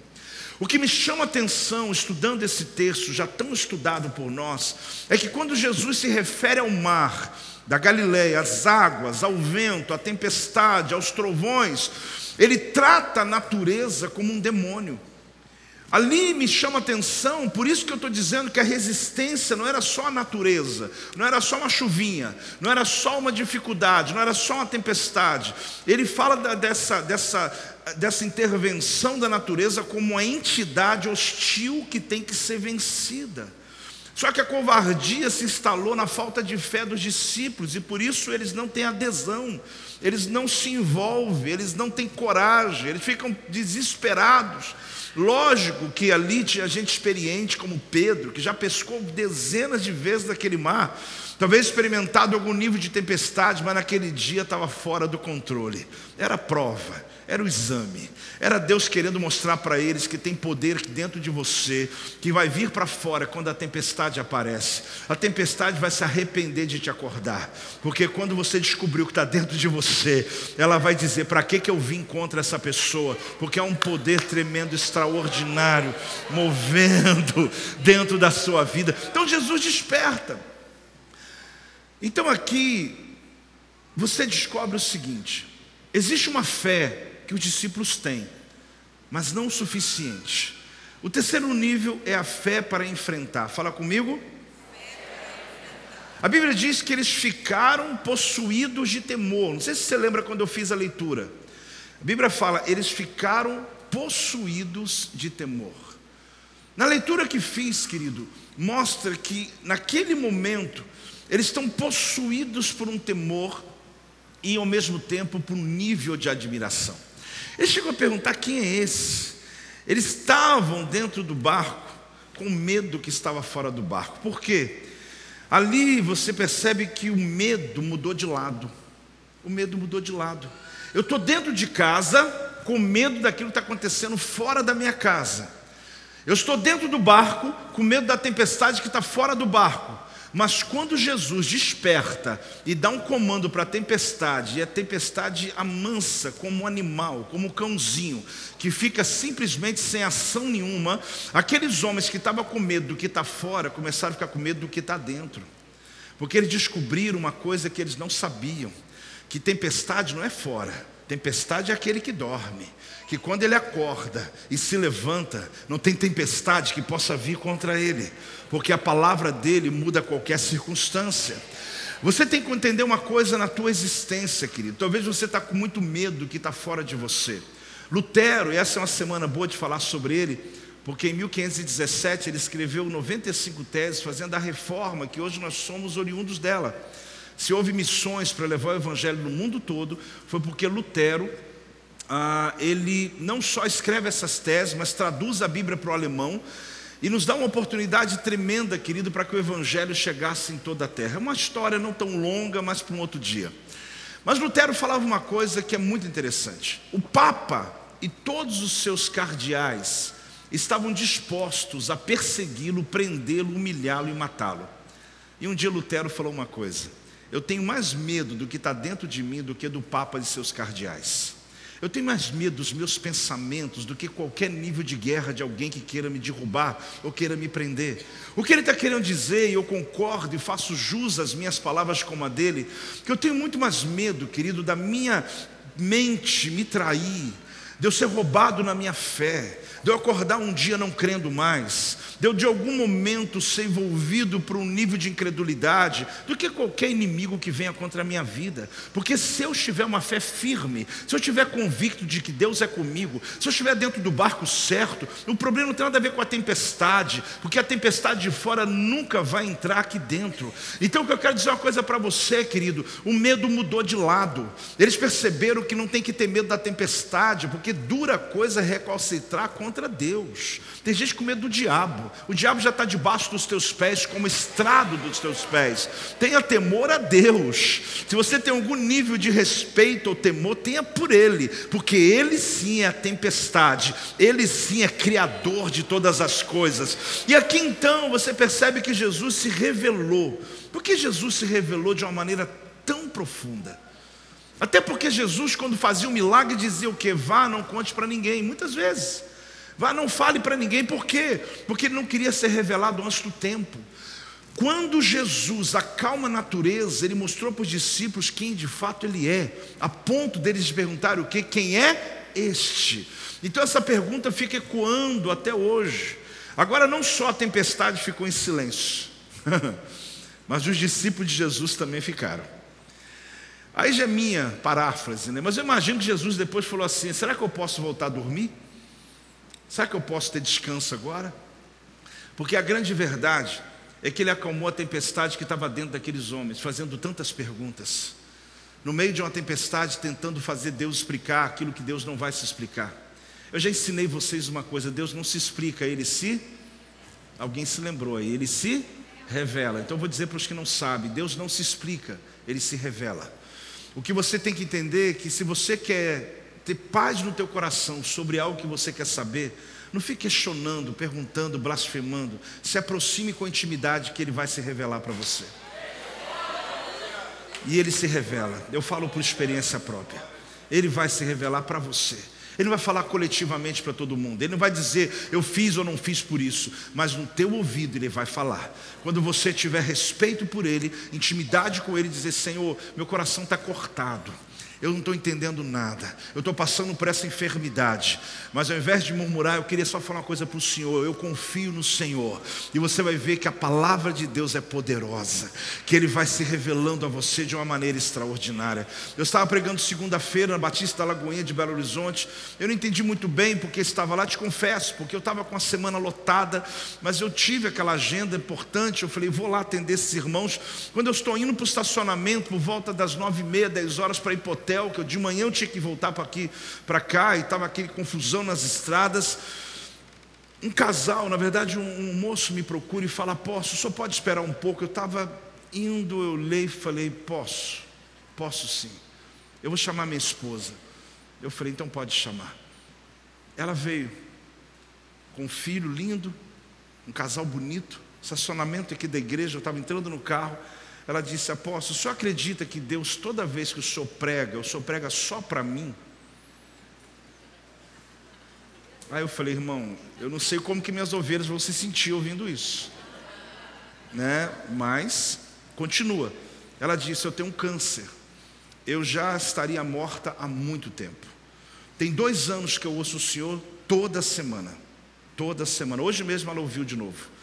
O que me chama a atenção, estudando esse texto, já tão estudado por nós, é que quando Jesus se refere ao mar da Galileia, às águas, ao vento, à tempestade, aos trovões, ele trata a natureza como um demônio. Ali me chama atenção, por isso que eu estou dizendo que a resistência não era só a natureza, não era só uma chuvinha, não era só uma dificuldade, não era só uma tempestade. Ele fala da, dessa, dessa, dessa intervenção da natureza como uma entidade hostil que tem que ser vencida. Só que a covardia se instalou na falta de fé dos discípulos e por isso eles não têm adesão, eles não se envolvem, eles não têm coragem, eles ficam desesperados. Lógico que ali tinha gente experiente como Pedro, que já pescou dezenas de vezes naquele mar, talvez experimentado algum nível de tempestade, mas naquele dia estava fora do controle. Era prova, era o exame, era Deus querendo mostrar para eles que tem poder dentro de você, que vai vir para fora quando a tempestade aparece. A tempestade vai se arrepender de te acordar, porque quando você descobrir o que está dentro de você, ela vai dizer: para que, que eu vim contra essa pessoa? Porque há um poder tremendo, extraordinário, movendo dentro da sua vida. Então Jesus desperta. Então aqui, você descobre o seguinte: existe uma fé que os discípulos têm, mas não o suficiente. O terceiro nível é a fé para enfrentar. Fala comigo. A Bíblia diz que eles ficaram possuídos de temor. Não sei se você lembra quando eu fiz a leitura. A Bíblia fala, eles ficaram possuídos de temor. Na leitura que fiz, querido, mostra que naquele momento eles estão possuídos por um temor e ao mesmo tempo por um nível de admiração. Ele chegou a perguntar quem é esse. Eles estavam dentro do barco com medo que estava fora do barco. Por quê? Ali você percebe que o medo mudou de lado. O medo mudou de lado. Eu estou dentro de casa com medo daquilo que está acontecendo fora da minha casa. Eu estou dentro do barco com medo da tempestade que está fora do barco. Mas quando Jesus desperta e dá um comando para a tempestade, e a tempestade amansa como um animal, como um cãozinho, que fica simplesmente sem ação nenhuma, aqueles homens que estavam com medo do que está fora começaram a ficar com medo do que está dentro, porque eles descobriram uma coisa que eles não sabiam: que tempestade não é fora, tempestade é aquele que dorme que quando ele acorda e se levanta, não tem tempestade que possa vir contra ele, porque a palavra dele muda qualquer circunstância. Você tem que entender uma coisa na tua existência, querido. Talvez você está com muito medo do que está fora de você. Lutero, e essa é uma semana boa de falar sobre ele, porque em 1517 ele escreveu 95 teses fazendo a reforma que hoje nós somos oriundos dela. Se houve missões para levar o evangelho no mundo todo, foi porque Lutero ah, ele não só escreve essas teses, mas traduz a Bíblia para o alemão e nos dá uma oportunidade tremenda, querido, para que o Evangelho chegasse em toda a terra. É uma história não tão longa, mas para um outro dia. Mas Lutero falava uma coisa que é muito interessante: o Papa e todos os seus cardeais estavam dispostos a persegui-lo, prendê-lo, humilhá-lo e matá-lo. E um dia Lutero falou uma coisa: eu tenho mais medo do que está dentro de mim do que do Papa e seus cardeais. Eu tenho mais medo dos meus pensamentos do que qualquer nível de guerra de alguém que queira me derrubar ou queira me prender. O que ele está querendo dizer, e eu concordo e faço jus às minhas palavras como a dele, que eu tenho muito mais medo, querido, da minha mente me trair, de eu ser roubado na minha fé, de eu acordar um dia não crendo mais, de eu de algum momento ser envolvido por um nível de incredulidade, do que qualquer inimigo que venha contra a minha vida. Porque se eu tiver uma fé firme, se eu estiver convicto de que Deus é comigo, se eu estiver dentro do barco certo, o problema não tem nada a ver com a tempestade, porque a tempestade de fora nunca vai entrar aqui dentro. Então o que eu quero dizer uma coisa para você, querido, o medo mudou de lado. Eles perceberam que não tem que ter medo da tempestade, porque dura coisa é recalcitrar contra Deus. Tem gente com medo do diabo. O diabo já está debaixo dos teus pés, como estrado dos teus pés. Tenha temor a Deus. Se você tem algum nível de respeito ou temor, tenha por Ele, porque Ele sim é a tempestade, Ele sim é criador de todas as coisas. E aqui então você percebe que Jesus se revelou. Por que Jesus se revelou de uma maneira tão profunda? Até porque Jesus, quando fazia um milagre, dizia o que? Vá, não conte para ninguém, muitas vezes. Vá, não fale para ninguém, por quê? Porque ele não queria ser revelado antes do tempo. Quando Jesus acalma a natureza, ele mostrou para os discípulos quem de fato ele é, a ponto deles perguntarem o que? Quem é este? Então essa pergunta fica ecoando até hoje. Agora não só a tempestade ficou em silêncio, mas os discípulos de Jesus também ficaram. Aí já é minha paráfrase, né? mas eu imagino que Jesus depois falou assim: será que eu posso voltar a dormir? Será que eu posso ter descanso agora? Porque a grande verdade é que ele acalmou a tempestade que estava dentro daqueles homens, fazendo tantas perguntas. No meio de uma tempestade, tentando fazer Deus explicar aquilo que Deus não vai se explicar. Eu já ensinei vocês uma coisa: Deus não se explica, ele se. Alguém se lembrou aí, ele se revela. Então eu vou dizer para os que não sabem: Deus não se explica, ele se revela. O que você tem que entender é que se você quer ter paz no teu coração sobre algo que você quer saber, não fique questionando, perguntando, blasfemando. Se aproxime com intimidade que ele vai se revelar para você. E ele se revela. Eu falo por experiência própria. Ele vai se revelar para você. Ele não vai falar coletivamente para todo mundo. Ele não vai dizer eu fiz ou não fiz por isso, mas no teu ouvido ele vai falar. Quando você tiver respeito por ele, intimidade com ele, dizer Senhor, meu coração está cortado eu não estou entendendo nada, eu estou passando por essa enfermidade, mas ao invés de murmurar, eu queria só falar uma coisa para o Senhor: eu confio no Senhor, e você vai ver que a palavra de Deus é poderosa, que Ele vai se revelando a você de uma maneira extraordinária. Eu estava pregando segunda-feira na Batista da Lagoinha de Belo Horizonte, eu não entendi muito bem porque estava lá, te confesso, porque eu estava com a semana lotada, mas eu tive aquela agenda importante, eu falei, vou lá atender esses irmãos. Quando eu estou indo para o estacionamento, por volta das nove e meia, dez horas para ir para hotel, que eu, de manhã eu tinha que voltar para aqui, para cá, e estava aquele confusão nas estradas. Um casal, na verdade, um, um moço me procura e fala: Posso, só pode esperar um pouco? Eu estava indo, eu leio e falei: Posso, posso sim. Eu vou chamar minha esposa. Eu falei: Então pode chamar. Ela veio com um filho lindo, um casal bonito, estacionamento aqui da igreja. Eu estava entrando no carro. Ela disse: Apóstolo, senhor acredita que Deus, toda vez que o senhor prega, o senhor prega só para mim? Aí eu falei, irmão, eu não sei como que minhas ovelhas vão se sentir ouvindo isso, né? Mas continua. Ela disse: Eu tenho um câncer. Eu já estaria morta há muito tempo. Tem dois anos que eu ouço o Senhor toda semana. Toda semana. Hoje mesmo ela ouviu de novo.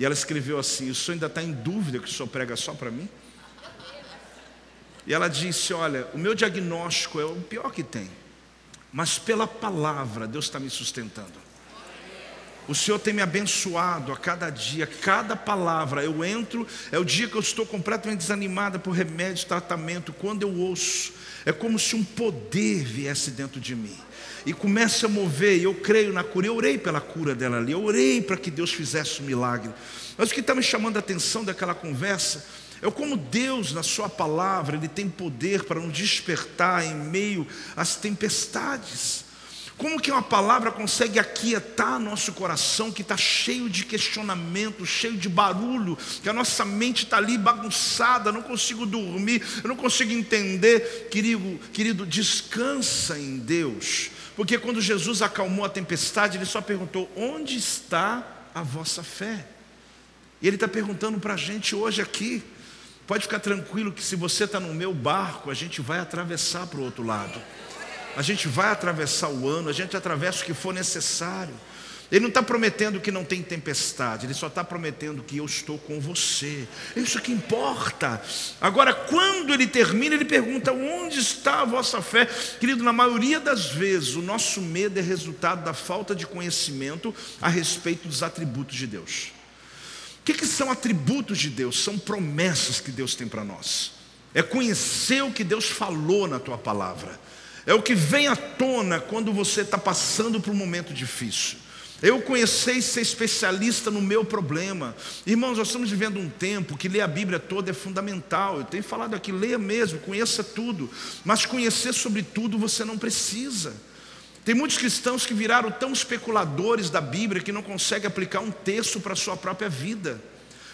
E ela escreveu assim: O senhor ainda está em dúvida que o senhor prega só para mim? E ela disse: Olha, o meu diagnóstico é o pior que tem, mas pela palavra Deus está me sustentando. O Senhor tem me abençoado a cada dia, cada palavra. Eu entro, é o dia que eu estou completamente desanimada por remédio, tratamento. Quando eu ouço, é como se um poder viesse dentro de mim e começa a mover. E eu creio na cura. Eu orei pela cura dela ali, eu orei para que Deus fizesse um milagre. Mas o que está me chamando a atenção daquela conversa é como Deus, na Sua palavra, Ele tem poder para nos despertar em meio às tempestades. Como que uma palavra consegue aquietar nosso coração que está cheio de questionamento, cheio de barulho, que a nossa mente está ali bagunçada, não consigo dormir, eu não consigo entender. Querido, querido, descansa em Deus, porque quando Jesus acalmou a tempestade, ele só perguntou: onde está a vossa fé? E ele está perguntando para a gente hoje aqui. Pode ficar tranquilo que se você está no meu barco, a gente vai atravessar para o outro lado. A gente vai atravessar o ano, a gente atravessa o que for necessário. Ele não está prometendo que não tem tempestade, ele só está prometendo que eu estou com você. É isso que importa. Agora, quando ele termina, ele pergunta: onde está a vossa fé? Querido, na maioria das vezes, o nosso medo é resultado da falta de conhecimento a respeito dos atributos de Deus. O que, que são atributos de Deus? São promessas que Deus tem para nós. É conhecer o que Deus falou na tua palavra. É o que vem à tona quando você está passando por um momento difícil. Eu conheci ser especialista no meu problema. Irmãos, nós estamos vivendo um tempo que ler a Bíblia toda é fundamental. Eu tenho falado aqui, leia mesmo, conheça tudo. Mas conhecer sobre tudo você não precisa. Tem muitos cristãos que viraram tão especuladores da Bíblia que não conseguem aplicar um texto para a sua própria vida.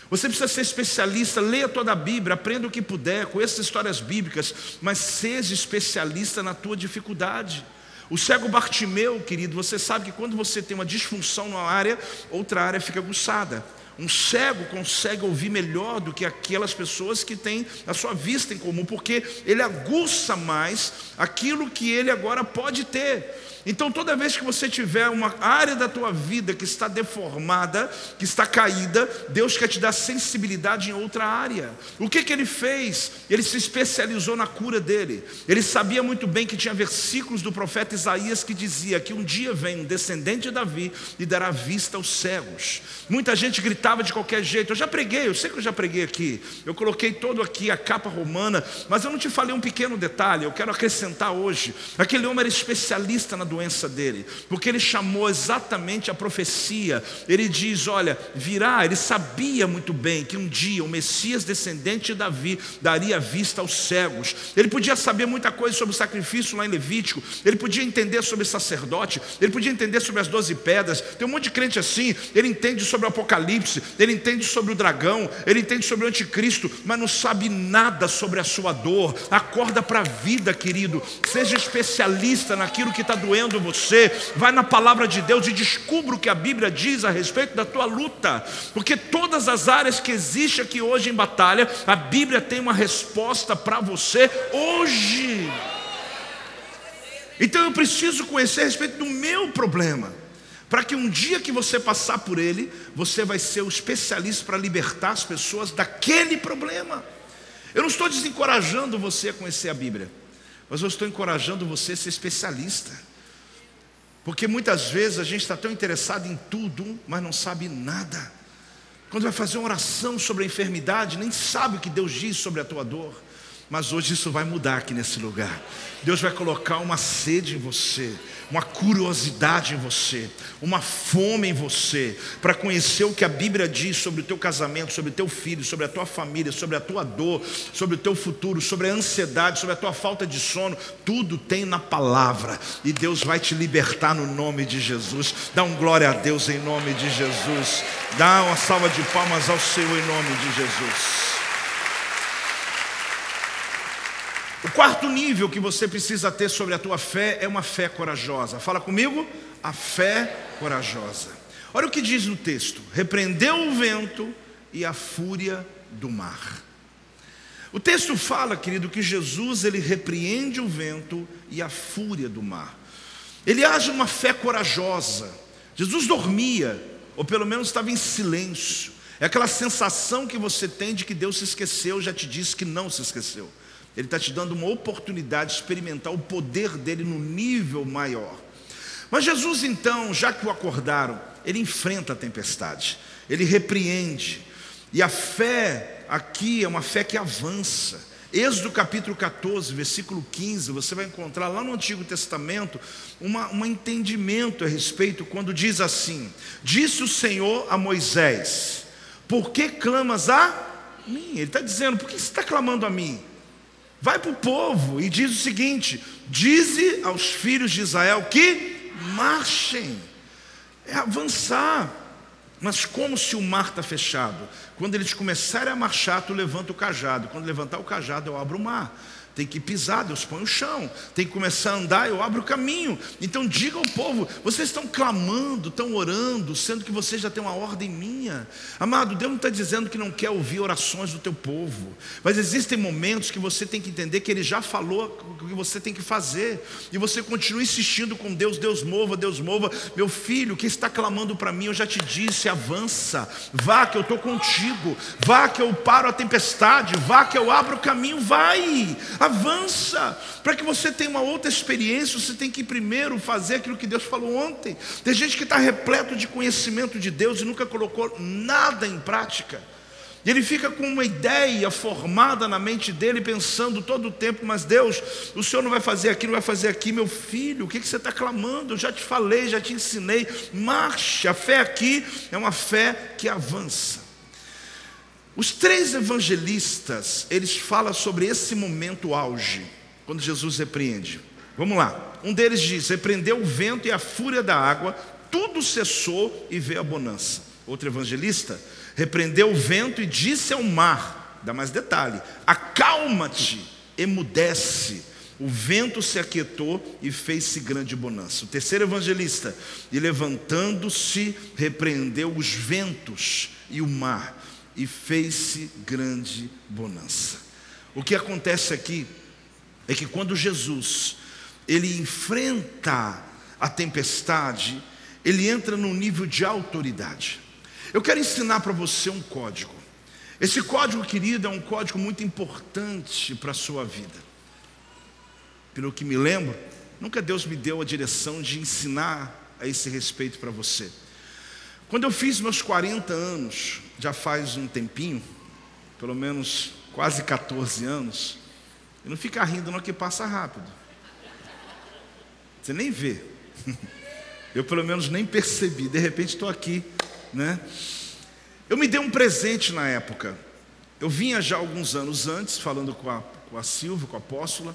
Você precisa ser especialista, leia toda a Bíblia, aprenda o que puder, conheça histórias bíblicas, mas seja especialista na tua dificuldade. O cego Bartimeu, querido, você sabe que quando você tem uma disfunção numa área, outra área fica aguçada. Um cego consegue ouvir melhor do que aquelas pessoas que têm a sua vista em comum, porque ele aguça mais aquilo que ele agora pode ter. Então, toda vez que você tiver uma área da tua vida que está deformada, que está caída, Deus quer te dar sensibilidade em outra área. O que, que ele fez? Ele se especializou na cura dele. Ele sabia muito bem que tinha versículos do profeta Isaías que dizia que um dia vem um descendente de Davi e dará vista aos cegos. Muita gente gritava de qualquer jeito. Eu já preguei, eu sei que eu já preguei aqui. Eu coloquei todo aqui a capa romana, mas eu não te falei um pequeno detalhe. Eu quero acrescentar hoje. Aquele homem era especialista na doença doença dele, porque ele chamou exatamente a profecia. Ele diz: Olha, virá, ele sabia muito bem que um dia o Messias descendente de Davi daria vista aos cegos. Ele podia saber muita coisa sobre o sacrifício lá em Levítico, ele podia entender sobre sacerdote, ele podia entender sobre as doze pedras. Tem um monte de crente assim, ele entende sobre o Apocalipse, ele entende sobre o dragão, ele entende sobre o anticristo, mas não sabe nada sobre a sua dor. Acorda para a vida, querido, seja especialista naquilo que está doendo você, vai na palavra de Deus e descubra o que a Bíblia diz a respeito da tua luta, porque todas as áreas que existem aqui hoje em batalha, a Bíblia tem uma resposta para você hoje. Então eu preciso conhecer a respeito do meu problema, para que um dia que você passar por ele, você vai ser o especialista para libertar as pessoas daquele problema. Eu não estou desencorajando você a conhecer a Bíblia, mas eu estou encorajando você a ser especialista. Porque muitas vezes a gente está tão interessado em tudo, mas não sabe nada. Quando vai fazer uma oração sobre a enfermidade, nem sabe o que Deus diz sobre a tua dor. Mas hoje isso vai mudar aqui nesse lugar. Deus vai colocar uma sede em você, uma curiosidade em você, uma fome em você, para conhecer o que a Bíblia diz sobre o teu casamento, sobre o teu filho, sobre a tua família, sobre a tua dor, sobre o teu futuro, sobre a ansiedade, sobre a tua falta de sono. Tudo tem na palavra. E Deus vai te libertar no nome de Jesus. Dá um glória a Deus em nome de Jesus. Dá uma salva de palmas ao Senhor em nome de Jesus. O quarto nível que você precisa ter sobre a tua fé é uma fé corajosa. Fala comigo, a fé corajosa. Olha o que diz no texto: repreendeu o vento e a fúria do mar. O texto fala, querido, que Jesus ele repreende o vento e a fúria do mar. Ele age uma fé corajosa. Jesus dormia, ou pelo menos estava em silêncio. É aquela sensação que você tem de que Deus se esqueceu, já te disse que não se esqueceu. Ele está te dando uma oportunidade de experimentar o poder dele no nível maior. Mas Jesus, então, já que o acordaram, ele enfrenta a tempestade, ele repreende. E a fé aqui é uma fé que avança. Êxodo capítulo 14, versículo 15, você vai encontrar lá no Antigo Testamento uma, um entendimento a respeito, quando diz assim: Disse o Senhor a Moisés: Por que clamas a mim? Ele está dizendo: Por que você está clamando a mim? Vai para o povo e diz o seguinte: Dize aos filhos de Israel que marchem, é avançar. Mas como se o mar está fechado? Quando eles começarem a marchar, tu levanta o cajado. Quando levantar o cajado, eu abro o mar tem que pisar, Deus põe o chão, tem que começar a andar, eu abro o caminho. Então diga ao povo: vocês estão clamando, estão orando, sendo que vocês já têm uma ordem minha. Amado, Deus não está dizendo que não quer ouvir orações do teu povo, mas existem momentos que você tem que entender que Ele já falou o que você tem que fazer, e você continua insistindo com Deus: Deus mova, Deus mova. Meu filho, que está clamando para mim, eu já te disse: avança, vá que eu estou contigo, vá que eu paro a tempestade, vá que eu abro o caminho, vai avança. Para que você tenha uma outra experiência, você tem que primeiro fazer aquilo que Deus falou ontem. Tem gente que está repleto de conhecimento de Deus e nunca colocou nada em prática. Ele fica com uma ideia formada na mente dele, pensando todo o tempo, mas Deus, o Senhor não vai fazer aqui, não vai fazer aqui, meu filho, o que, que você está clamando? Eu já te falei, já te ensinei, marche, a fé aqui é uma fé que avança. Os três evangelistas, eles falam sobre esse momento auge, quando Jesus repreende. Vamos lá. Um deles diz: repreendeu o vento e a fúria da água, tudo cessou e veio a bonança. Outro evangelista repreendeu o vento e disse ao mar, dá mais detalhe: acalma-te, emudece. O vento se aquietou e fez-se grande bonança. O terceiro evangelista, e levantando-se, repreendeu os ventos e o mar e fez-se grande bonança. O que acontece aqui é que quando Jesus ele enfrenta a tempestade, ele entra num nível de autoridade. Eu quero ensinar para você um código. Esse código, querido, é um código muito importante para a sua vida. Pelo que me lembro, nunca Deus me deu a direção de ensinar a esse respeito para você. Quando eu fiz meus 40 anos, já faz um tempinho, pelo menos quase 14 anos, e não fica rindo não que passa rápido. Você nem vê. Eu pelo menos nem percebi, de repente estou aqui, né? Eu me dei um presente na época. Eu vinha já alguns anos antes, falando com a, com a Silvia, com a apóstola,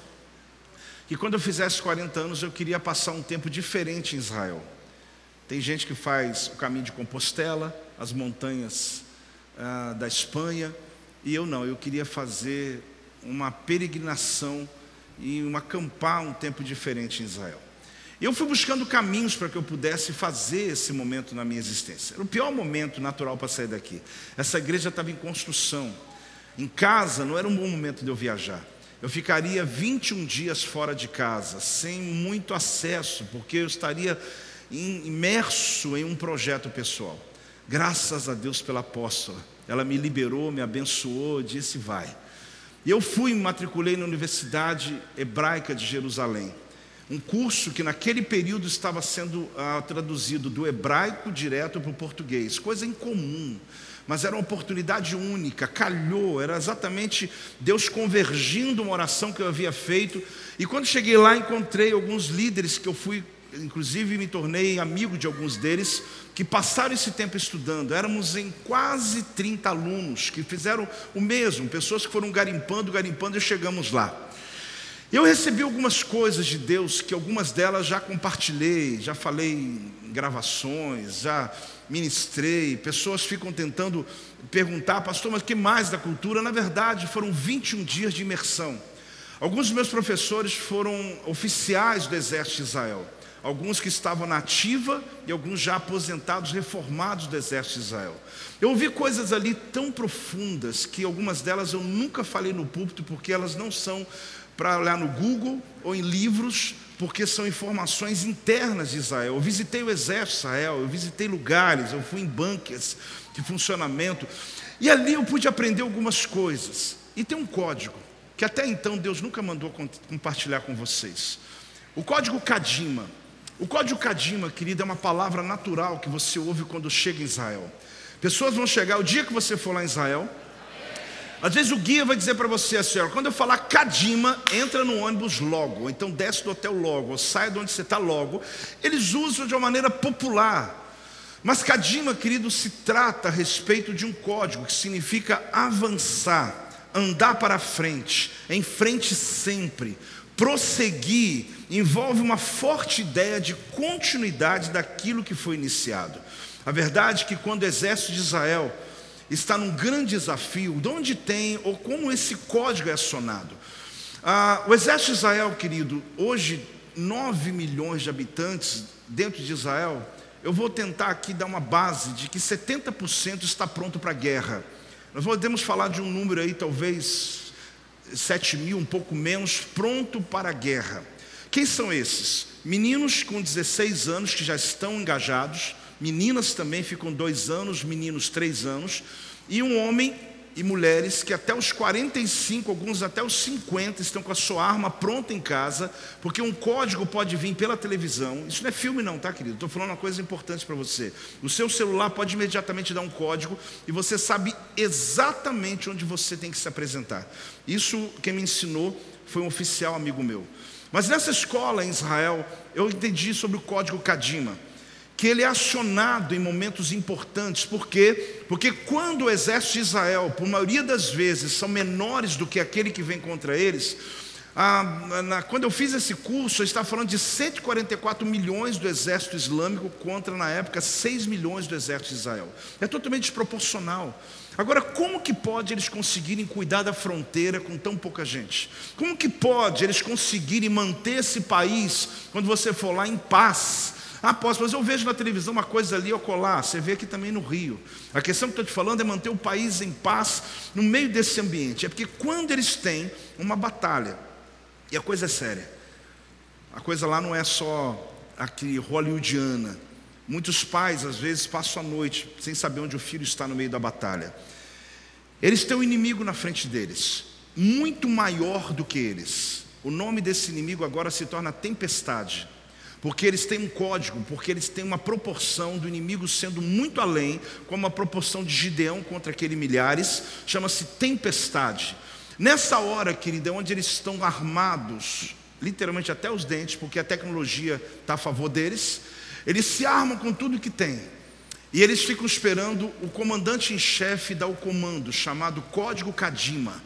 que quando eu fizesse 40 anos eu queria passar um tempo diferente em Israel. Tem gente que faz o caminho de Compostela, as montanhas ah, da Espanha, e eu não, eu queria fazer uma peregrinação e um acampar um tempo diferente em Israel. Eu fui buscando caminhos para que eu pudesse fazer esse momento na minha existência. Era o pior momento natural para sair daqui. Essa igreja estava em construção. Em casa não era um bom momento de eu viajar. Eu ficaria 21 dias fora de casa, sem muito acesso, porque eu estaria imerso em um projeto pessoal. Graças a Deus pela apóstola. Ela me liberou, me abençoou, disse vai. E eu fui, me matriculei na Universidade Hebraica de Jerusalém. Um curso que naquele período estava sendo ah, traduzido do hebraico direto para o português, coisa incomum, mas era uma oportunidade única, calhou, era exatamente Deus convergindo uma oração que eu havia feito. E quando cheguei lá, encontrei alguns líderes que eu fui inclusive me tornei amigo de alguns deles, que passaram esse tempo estudando. Éramos em quase 30 alunos que fizeram o mesmo, pessoas que foram garimpando, garimpando e chegamos lá. Eu recebi algumas coisas de Deus, que algumas delas já compartilhei, já falei em gravações, já ministrei. Pessoas ficam tentando perguntar, pastor, mas que mais da cultura? Na verdade, foram 21 dias de imersão. Alguns dos meus professores foram oficiais do exército de Israel alguns que estavam na ativa e alguns já aposentados, reformados do exército de Israel. Eu ouvi coisas ali tão profundas que algumas delas eu nunca falei no púlpito porque elas não são para olhar no Google ou em livros, porque são informações internas de Israel. Eu visitei o exército de Israel, eu visitei lugares, eu fui em bunkers de funcionamento, e ali eu pude aprender algumas coisas. E tem um código que até então Deus nunca mandou compartilhar com vocês. O código Kadima. O código Kadima, querido, é uma palavra natural que você ouve quando chega em Israel. Pessoas vão chegar, o dia que você for lá em Israel, às vezes o guia vai dizer para você assim: ó, quando eu falar Kadima, entra no ônibus logo, ou então desce do hotel logo, ou sai de onde você está logo. Eles usam de uma maneira popular. Mas Kadima, querido, se trata a respeito de um código que significa avançar, andar para frente, em frente sempre, prosseguir, envolve uma forte ideia de continuidade daquilo que foi iniciado. A verdade é que quando o exército de Israel está num grande desafio, de onde tem ou como esse código é acionado. Ah, o exército de Israel, querido, hoje 9 milhões de habitantes dentro de Israel, eu vou tentar aqui dar uma base de que 70% está pronto para a guerra. Nós podemos falar de um número aí, talvez 7 mil, um pouco menos, pronto para a guerra. Quem são esses? Meninos com 16 anos que já estão engajados, meninas também ficam dois anos, meninos três anos, e um homem e mulheres que até os 45, alguns até os 50, estão com a sua arma pronta em casa, porque um código pode vir pela televisão. Isso não é filme, não, tá, querido? Estou falando uma coisa importante para você. O seu celular pode imediatamente dar um código e você sabe exatamente onde você tem que se apresentar. Isso quem me ensinou foi um oficial amigo meu. Mas nessa escola em Israel, eu entendi sobre o código Kadima que ele é acionado em momentos importantes, por quê? Porque quando o exército de Israel, por maioria das vezes, são menores do que aquele que vem contra eles, ah, na, quando eu fiz esse curso, eu estava falando de 144 milhões do exército islâmico contra, na época, 6 milhões do exército de Israel. É totalmente desproporcional. Agora, como que pode eles conseguirem cuidar da fronteira com tão pouca gente? Como que pode eles conseguirem manter esse país, quando você for lá, em paz? Ah, posso, mas eu vejo na televisão uma coisa ali ocolar, você vê aqui também no Rio. A questão que estou te falando é manter o país em paz no meio desse ambiente. É porque quando eles têm uma batalha, e a coisa é séria, a coisa lá não é só aqui hollywoodiana. Muitos pais, às vezes, passam a noite sem saber onde o filho está no meio da batalha. Eles têm um inimigo na frente deles, muito maior do que eles. O nome desse inimigo agora se torna tempestade porque eles têm um código, porque eles têm uma proporção do inimigo sendo muito além, como a proporção de Gideão contra aquele milhares, chama-se tempestade. Nessa hora, querida, é onde eles estão armados, literalmente até os dentes, porque a tecnologia está a favor deles, eles se armam com tudo que têm. E eles ficam esperando o comandante em chefe dar o comando, chamado Código Kadima.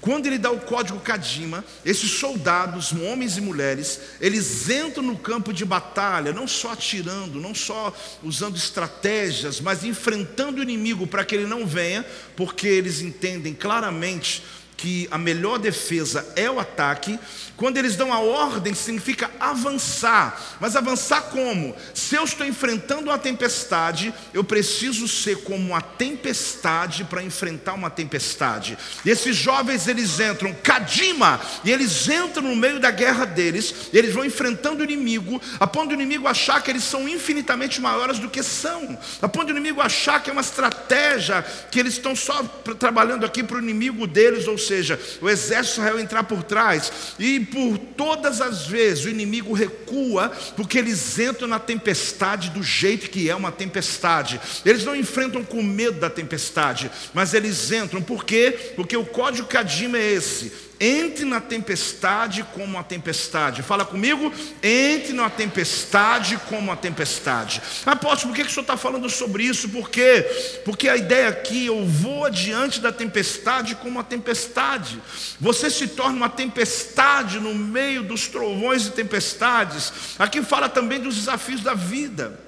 Quando ele dá o código Kadima, esses soldados, homens e mulheres, eles entram no campo de batalha, não só atirando, não só usando estratégias, mas enfrentando o inimigo para que ele não venha, porque eles entendem claramente que a melhor defesa é o ataque, quando eles dão a ordem, significa avançar. Mas avançar como? Se eu estou enfrentando uma tempestade, eu preciso ser como uma tempestade para enfrentar uma tempestade. E esses jovens, eles entram, Kadima, e eles entram no meio da guerra deles, eles vão enfrentando o inimigo, a ponto do inimigo achar que eles são infinitamente maiores do que são, a ponto do inimigo achar que é uma estratégia, que eles estão só trabalhando aqui para o inimigo deles, ou seja, o exército Israel entrar por trás, e por todas as vezes o inimigo recua, porque eles entram na tempestade do jeito que é uma tempestade. Eles não enfrentam com medo da tempestade, mas eles entram, por quê? Porque o código Kadima é esse: entre na tempestade como uma tempestade. Fala comigo, entre na tempestade como uma tempestade. Apóstolo, por que, o senhor está falando sobre isso? Por quê? Porque a ideia aqui, eu vou adiante da tempestade como uma tempestade. Você se torna uma tempestade no meio dos trovões e tempestades. Aqui fala também dos desafios da vida.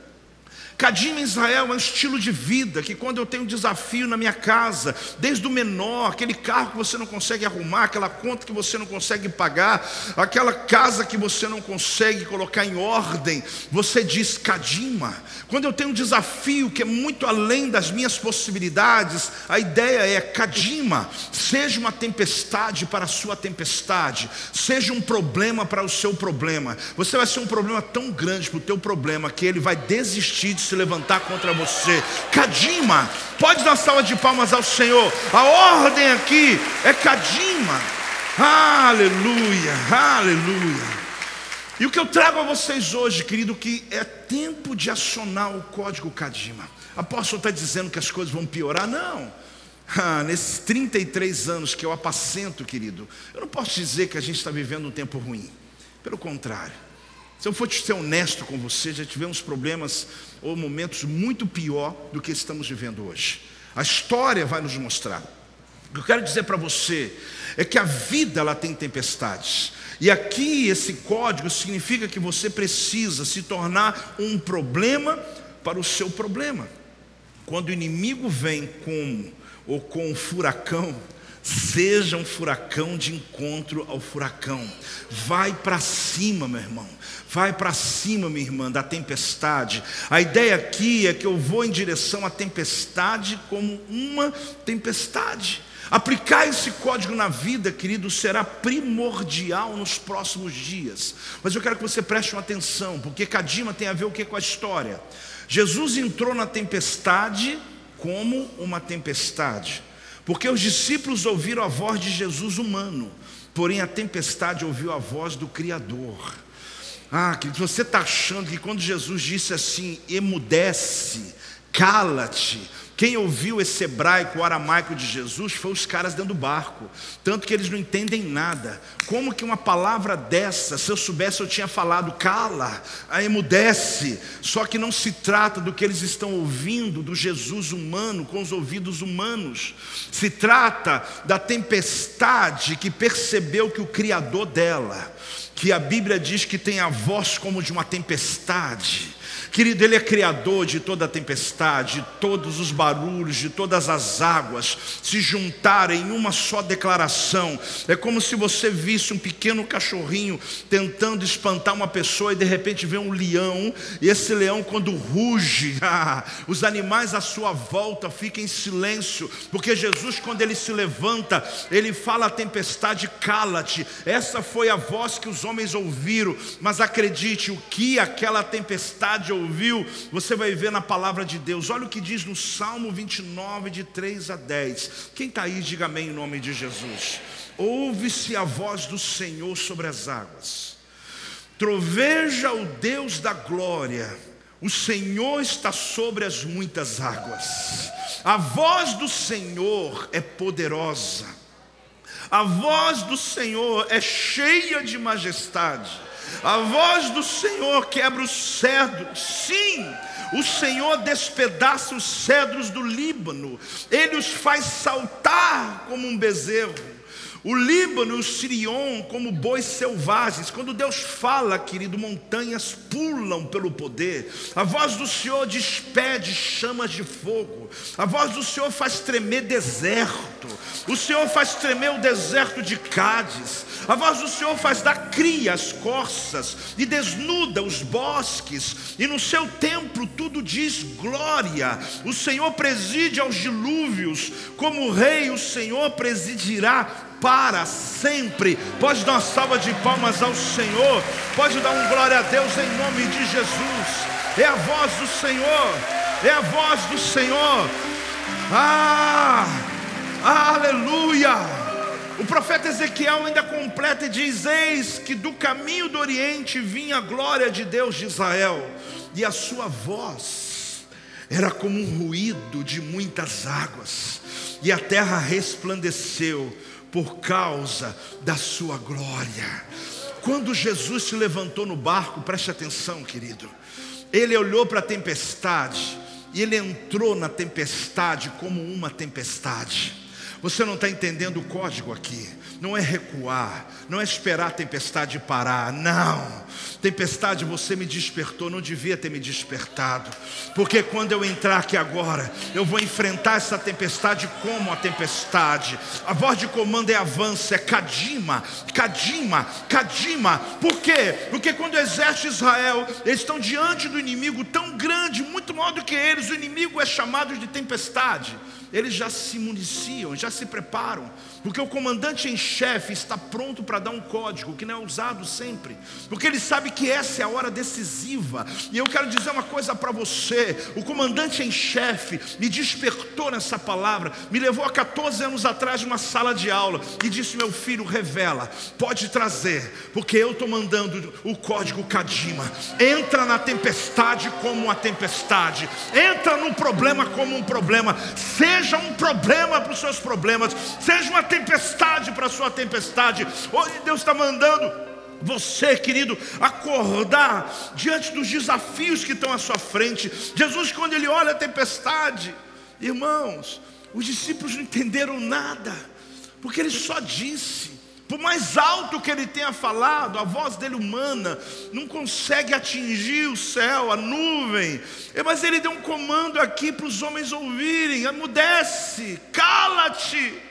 Cadim em Israel é um estilo de vida que quando eu tenho um desafio na minha casa, desde o menor, aquele carro que você não consegue arrumar, aquela conta que você não consegue pagar, aquela casa que você não consegue colocar em ordem, você diz Cadima. Quando eu tenho um desafio que é muito além das minhas possibilidades, a ideia é Cadima, seja uma tempestade para a sua tempestade, seja um problema para o seu problema. Você vai ser um problema tão grande para o teu problema que ele vai desistir de se levantar contra você. Cadima, pode dar salva de palmas ao Senhor. A ordem aqui é Cadima. Aleluia, aleluia. E o que eu trago a vocês hoje, querido, que é tempo de acionar o código Kadima. Apóstolo está dizendo que as coisas vão piorar? Não. Ah, nesses 33 anos que eu apacento, querido, eu não posso dizer que a gente está vivendo um tempo ruim. Pelo contrário. Se eu for ser honesto com você, já tivemos problemas ou momentos muito pior do que estamos vivendo hoje. A história vai nos mostrar. O que eu quero dizer para você é que a vida ela tem tempestades. E aqui esse código significa que você precisa se tornar um problema para o seu problema. Quando o inimigo vem com ou com um furacão, seja um furacão de encontro ao furacão. Vai para cima, meu irmão. Vai para cima, minha irmã, da tempestade. A ideia aqui é que eu vou em direção à tempestade como uma tempestade. Aplicar esse código na vida, querido, será primordial nos próximos dias. Mas eu quero que você preste uma atenção, porque Cadima tem a ver o que com a história. Jesus entrou na tempestade como uma tempestade, porque os discípulos ouviram a voz de Jesus humano, porém a tempestade ouviu a voz do Criador. Ah, querido, você está achando que quando Jesus disse assim, emudece, cala-te, quem ouviu esse hebraico, o aramaico de Jesus, foi os caras dentro do barco. Tanto que eles não entendem nada. Como que uma palavra dessa, se eu soubesse, eu tinha falado, cala, emudece. Só que não se trata do que eles estão ouvindo, do Jesus humano, com os ouvidos humanos. Se trata da tempestade que percebeu que o Criador dela, que a Bíblia diz que tem a voz como de uma tempestade Querido, Ele é criador de toda a tempestade, de todos os barulhos, de todas as águas se juntarem em uma só declaração. É como se você visse um pequeno cachorrinho tentando espantar uma pessoa e de repente vê um leão, e esse leão, quando ruge, ah, os animais à sua volta ficam em silêncio, porque Jesus, quando ele se levanta, ele fala à tempestade: cala-te. Essa foi a voz que os homens ouviram, mas acredite, o que aquela tempestade ouviu, você vai ver na palavra de Deus. Olha o que diz no Salmo 29, de 3 a 10. Quem está aí, diga amém em nome de Jesus. Ouve-se a voz do Senhor sobre as águas, troveja o Deus da glória, o Senhor está sobre as muitas águas. A voz do Senhor é poderosa, a voz do Senhor é cheia de majestade. A voz do Senhor quebra os cedros. Sim, o Senhor despedaça os cedros do Líbano. Ele os faz saltar como um bezerro. O Líbano e o Sirion como bois selvagens. Quando Deus fala, querido, montanhas pulam pelo poder. A voz do Senhor despede chamas de fogo. A voz do Senhor faz tremer deserto. O Senhor faz tremer o deserto de Cádiz. A voz do Senhor faz dar cria as corças e desnuda os bosques. E no seu templo tudo diz glória. O Senhor preside aos dilúvios. Como rei, o Senhor presidirá para sempre. Pode dar uma salva de palmas ao Senhor. Pode dar um glória a Deus em nome de Jesus. É a voz do Senhor. É a voz do Senhor. Ah! Aleluia! O profeta Ezequiel ainda completa e diz: Eis que do caminho do Oriente vinha a glória de Deus de Israel, e a sua voz era como um ruído de muitas águas, e a terra resplandeceu por causa da sua glória. Quando Jesus se levantou no barco, preste atenção, querido, ele olhou para a tempestade e ele entrou na tempestade como uma tempestade. Você não está entendendo o código aqui não é recuar, não é esperar a tempestade parar, não. Tempestade, você me despertou, não devia ter me despertado, porque quando eu entrar aqui agora, eu vou enfrentar essa tempestade como a tempestade. A voz de comando é avanço, é Kadima, Kadima, Kadima. Por quê? Porque quando o exército de Israel, eles estão diante do inimigo tão grande, muito maior do que eles, o inimigo é chamado de tempestade. Eles já se municiam, já se preparam, porque o comandante em chefe está pronto para dar um código que não é usado sempre, porque ele sabe que essa é a hora decisiva. E eu quero dizer uma coisa para você: o comandante em chefe me despertou nessa palavra, me levou a 14 anos atrás de uma sala de aula e disse: Meu filho, revela, pode trazer, porque eu estou mandando o código Kadima. Entra na tempestade como uma tempestade, entra no problema como um problema, seja um problema para os seus problemas, seja uma tempestade para a sua tempestade. Hoje Deus está mandando você, querido, acordar diante dos desafios que estão à sua frente. Jesus, quando ele olha a tempestade, irmãos, os discípulos não entenderam nada, porque ele só disse. Por mais alto que ele tenha falado, a voz dele humana não consegue atingir o céu, a nuvem. É, mas ele deu um comando aqui para os homens ouvirem: amudece, cala-te.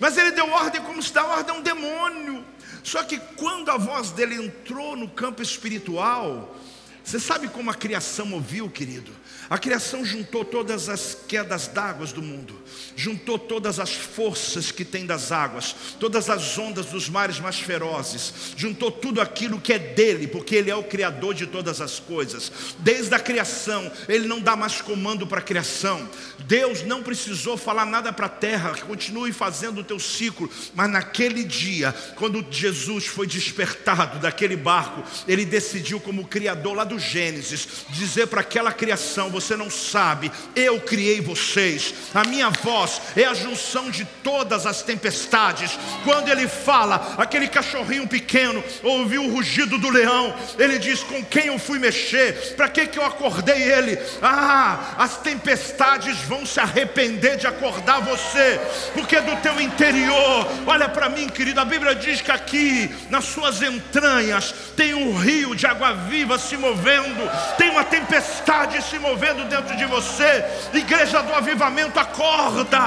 Mas ele deu ordem como se dá ordem a um demônio. Só que quando a voz dele entrou no campo espiritual, você sabe como a criação ouviu, querido? A criação juntou todas as quedas d'água do mundo, juntou todas as forças que tem das águas, todas as ondas dos mares mais ferozes, juntou tudo aquilo que é dele, porque ele é o criador de todas as coisas. Desde a criação, ele não dá mais comando para a criação. Deus não precisou falar nada para a terra, continue fazendo o teu ciclo, mas naquele dia, quando Jesus foi despertado daquele barco, ele decidiu como criador lá do Gênesis, dizer para aquela criação: você não sabe, eu criei vocês. A minha voz é a junção de todas as tempestades. Quando ele fala, aquele cachorrinho pequeno ouviu o rugido do leão. Ele diz: Com quem eu fui mexer? Para que, que eu acordei ele? Ah, as tempestades vão se arrepender de acordar você, porque do teu interior, olha para mim, querido. A Bíblia diz que aqui, nas suas entranhas, tem um rio de água viva se movendo, tem uma tempestade se movendo dentro de você. Igreja do avivamento, acorda.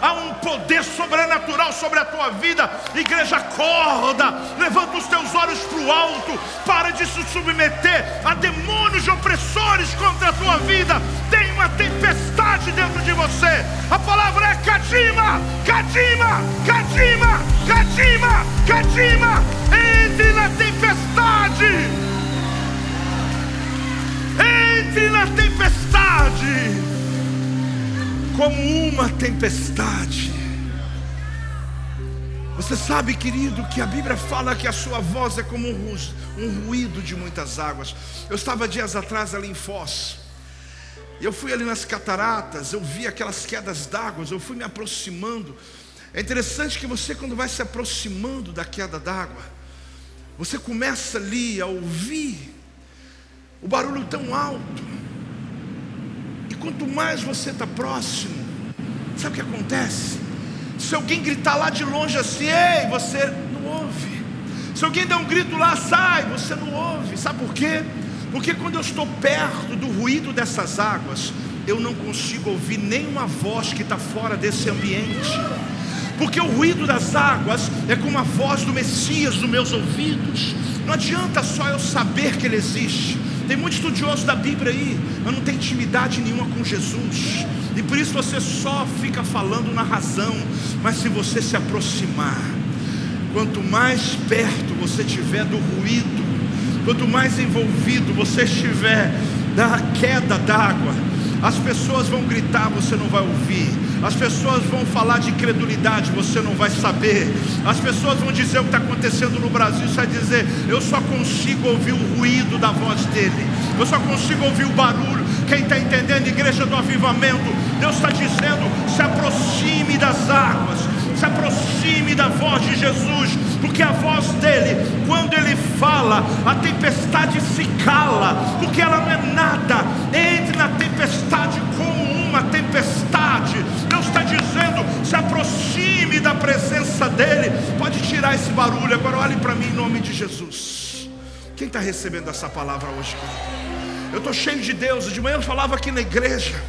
Há um poder sobrenatural sobre a tua vida. Igreja, acorda. Levanta os teus olhos para o alto. Para de se submeter a demônios opressores contra a tua vida. Tem uma tempestade dentro de você. A palavra é Kadima, Kadima, Kadima, Kadima, Kadima. Entre na tempestade entre na tempestade, como uma tempestade. Você sabe, querido, que a Bíblia fala que a sua voz é como um, ruído de muitas águas. Eu estava dias atrás ali em Foz. Eu fui ali nas cataratas, eu vi aquelas quedas d'água, eu fui me aproximando. É interessante que você, quando vai se aproximando da queda d'água, você começa ali a ouvir o barulho tão alto. E quanto mais você está próximo, sabe o que acontece? Se alguém gritar lá de longe assim, ei, você não ouve. Se alguém der um grito lá, sai, você não ouve. Sabe por quê? Porque quando eu estou perto do ruído dessas águas, eu não consigo ouvir nenhuma voz que está fora desse ambiente. Porque o ruído das águas é como a voz do Messias nos meus ouvidos. Não adianta só eu saber que Ele existe. Tem muito estudioso da Bíblia aí, mas não tem intimidade nenhuma com Jesus. E por isso você só fica falando na razão. Mas se você se aproximar, quanto mais perto você estiver do ruído, quanto mais envolvido você estiver da queda d'água, as pessoas vão gritar, você não vai ouvir. As pessoas vão falar de incredulidade, você não vai saber. As pessoas vão dizer o que está acontecendo no Brasil, você vai dizer: Eu só consigo ouvir o ruído da voz dele, eu só consigo ouvir o barulho. Quem está entendendo, igreja do avivamento, Deus está dizendo: se aproxime das águas, se aproxime da voz de Jesus, porque a voz dele, quando ele fala, a tempestade se cala, porque ela não é nada. Entre na tempestade como uma tempestade. Deus está dizendo: se aproxime da presença dEle. Pode tirar esse barulho. Agora olhe para mim em nome de Jesus. Quem está recebendo essa palavra hoje, Eu estou cheio de Deus. De manhã eu falava aqui na igreja.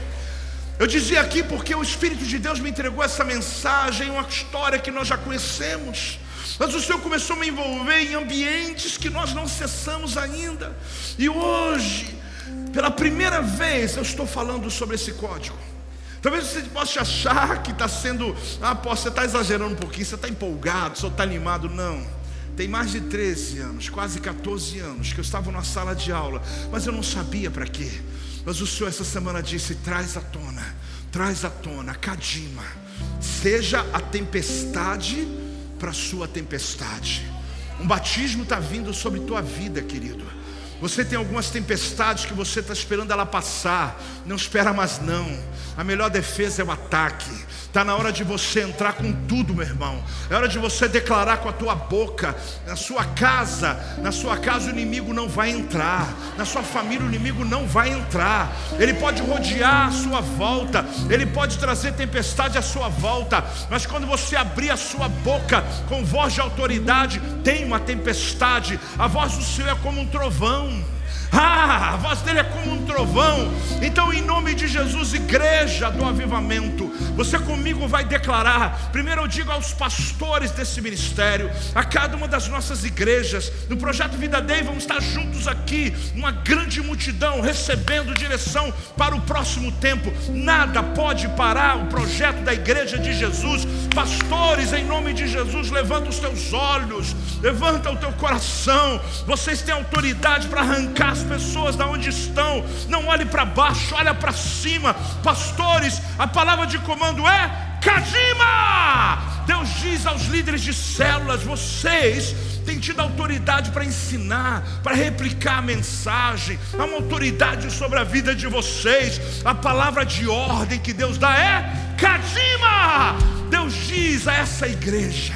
Eu dizia aqui porque o Espírito de Deus me entregou essa mensagem, uma história que nós já conhecemos. Mas o Senhor começou a me envolver em ambientes que nós não cessamos ainda. E hoje pela primeira vez eu estou falando sobre esse código. Talvez você possa achar que está sendo, ah, posso, você está exagerando um pouquinho, você está empolgado, você está animado. Não. Tem mais de 13 anos, quase 14 anos, que eu estava numa sala de aula, mas eu não sabia para quê. Mas o Senhor essa semana disse: traz à tona, traz à tona, Cadima, seja a tempestade para a sua tempestade. Um batismo está vindo sobre tua vida, querido. Você tem algumas tempestades que você está esperando ela passar. Não espera mais não. A melhor defesa é o ataque. Está na hora de você entrar com tudo, meu irmão. É hora de você declarar com a tua boca. Na sua casa, na sua casa o inimigo não vai entrar. Na sua família o inimigo não vai entrar. Ele pode rodear a sua volta. Ele pode trazer tempestade à sua volta. Mas quando você abrir a sua boca com voz de autoridade, tem uma tempestade. A voz do Senhor é como um trovão. Ah, a voz dele é como um trovão. Então, em nome de Jesus, igreja do avivamento, você comigo vai declarar. Primeiro eu digo aos pastores desse ministério, a cada uma das nossas igrejas, no projeto Vida Day, vamos estar juntos aqui, uma grande multidão, recebendo direção para o próximo tempo. Nada pode parar o projeto da igreja de Jesus. Pastores, em nome de Jesus, levanta os teus olhos, levanta o teu coração. Vocês têm autoridade para arrancar as pessoas da onde estão. Não olhe para baixo, olha para cima. Pastores, a palavra de comando é Kadima! Deus diz aos líderes de células: vocês têm tido autoridade para ensinar, para replicar a mensagem, há uma autoridade sobre a vida de vocês. A palavra de ordem que Deus dá é Kadima! Deus diz a essa igreja.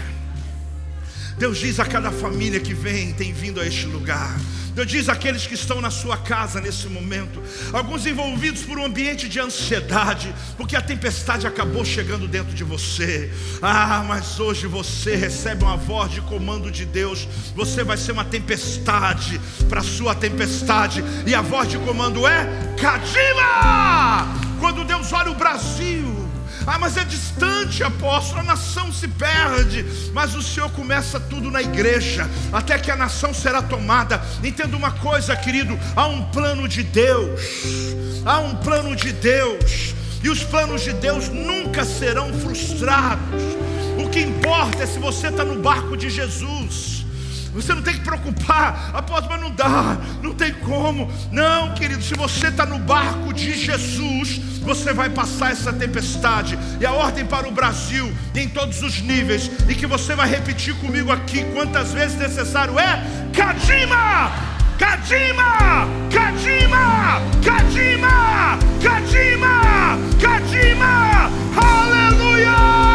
Deus diz a cada família que vem, tem vindo a este lugar. Deus diz àqueles que estão na sua casa nesse momento, alguns envolvidos por um ambiente de ansiedade, porque a tempestade acabou chegando dentro de você. Ah, mas hoje você recebe uma voz de comando de Deus. Você vai ser uma tempestade para a sua tempestade, e a voz de comando é Kadima! Quando Deus olha o Brasil, ah, mas é distante, apóstolo, a nação se perde. Mas o Senhor começa tudo na igreja, até que a nação será tomada. Entenda uma coisa, querido: há um plano de Deus, há um plano de Deus, e os planos de Deus nunca serão frustrados. O que importa é se você está no barco de Jesus. Você não tem que preocupar, apóstolo, mas não dá, não tem como. Não, querido, se você está no barco de Jesus, você vai passar essa tempestade. E a ordem para o Brasil, em todos os níveis, e que você vai repetir comigo aqui quantas vezes necessário é: Kadima! Kadima! Kadima! Kadima! Kadima! Kadima! Aleluia!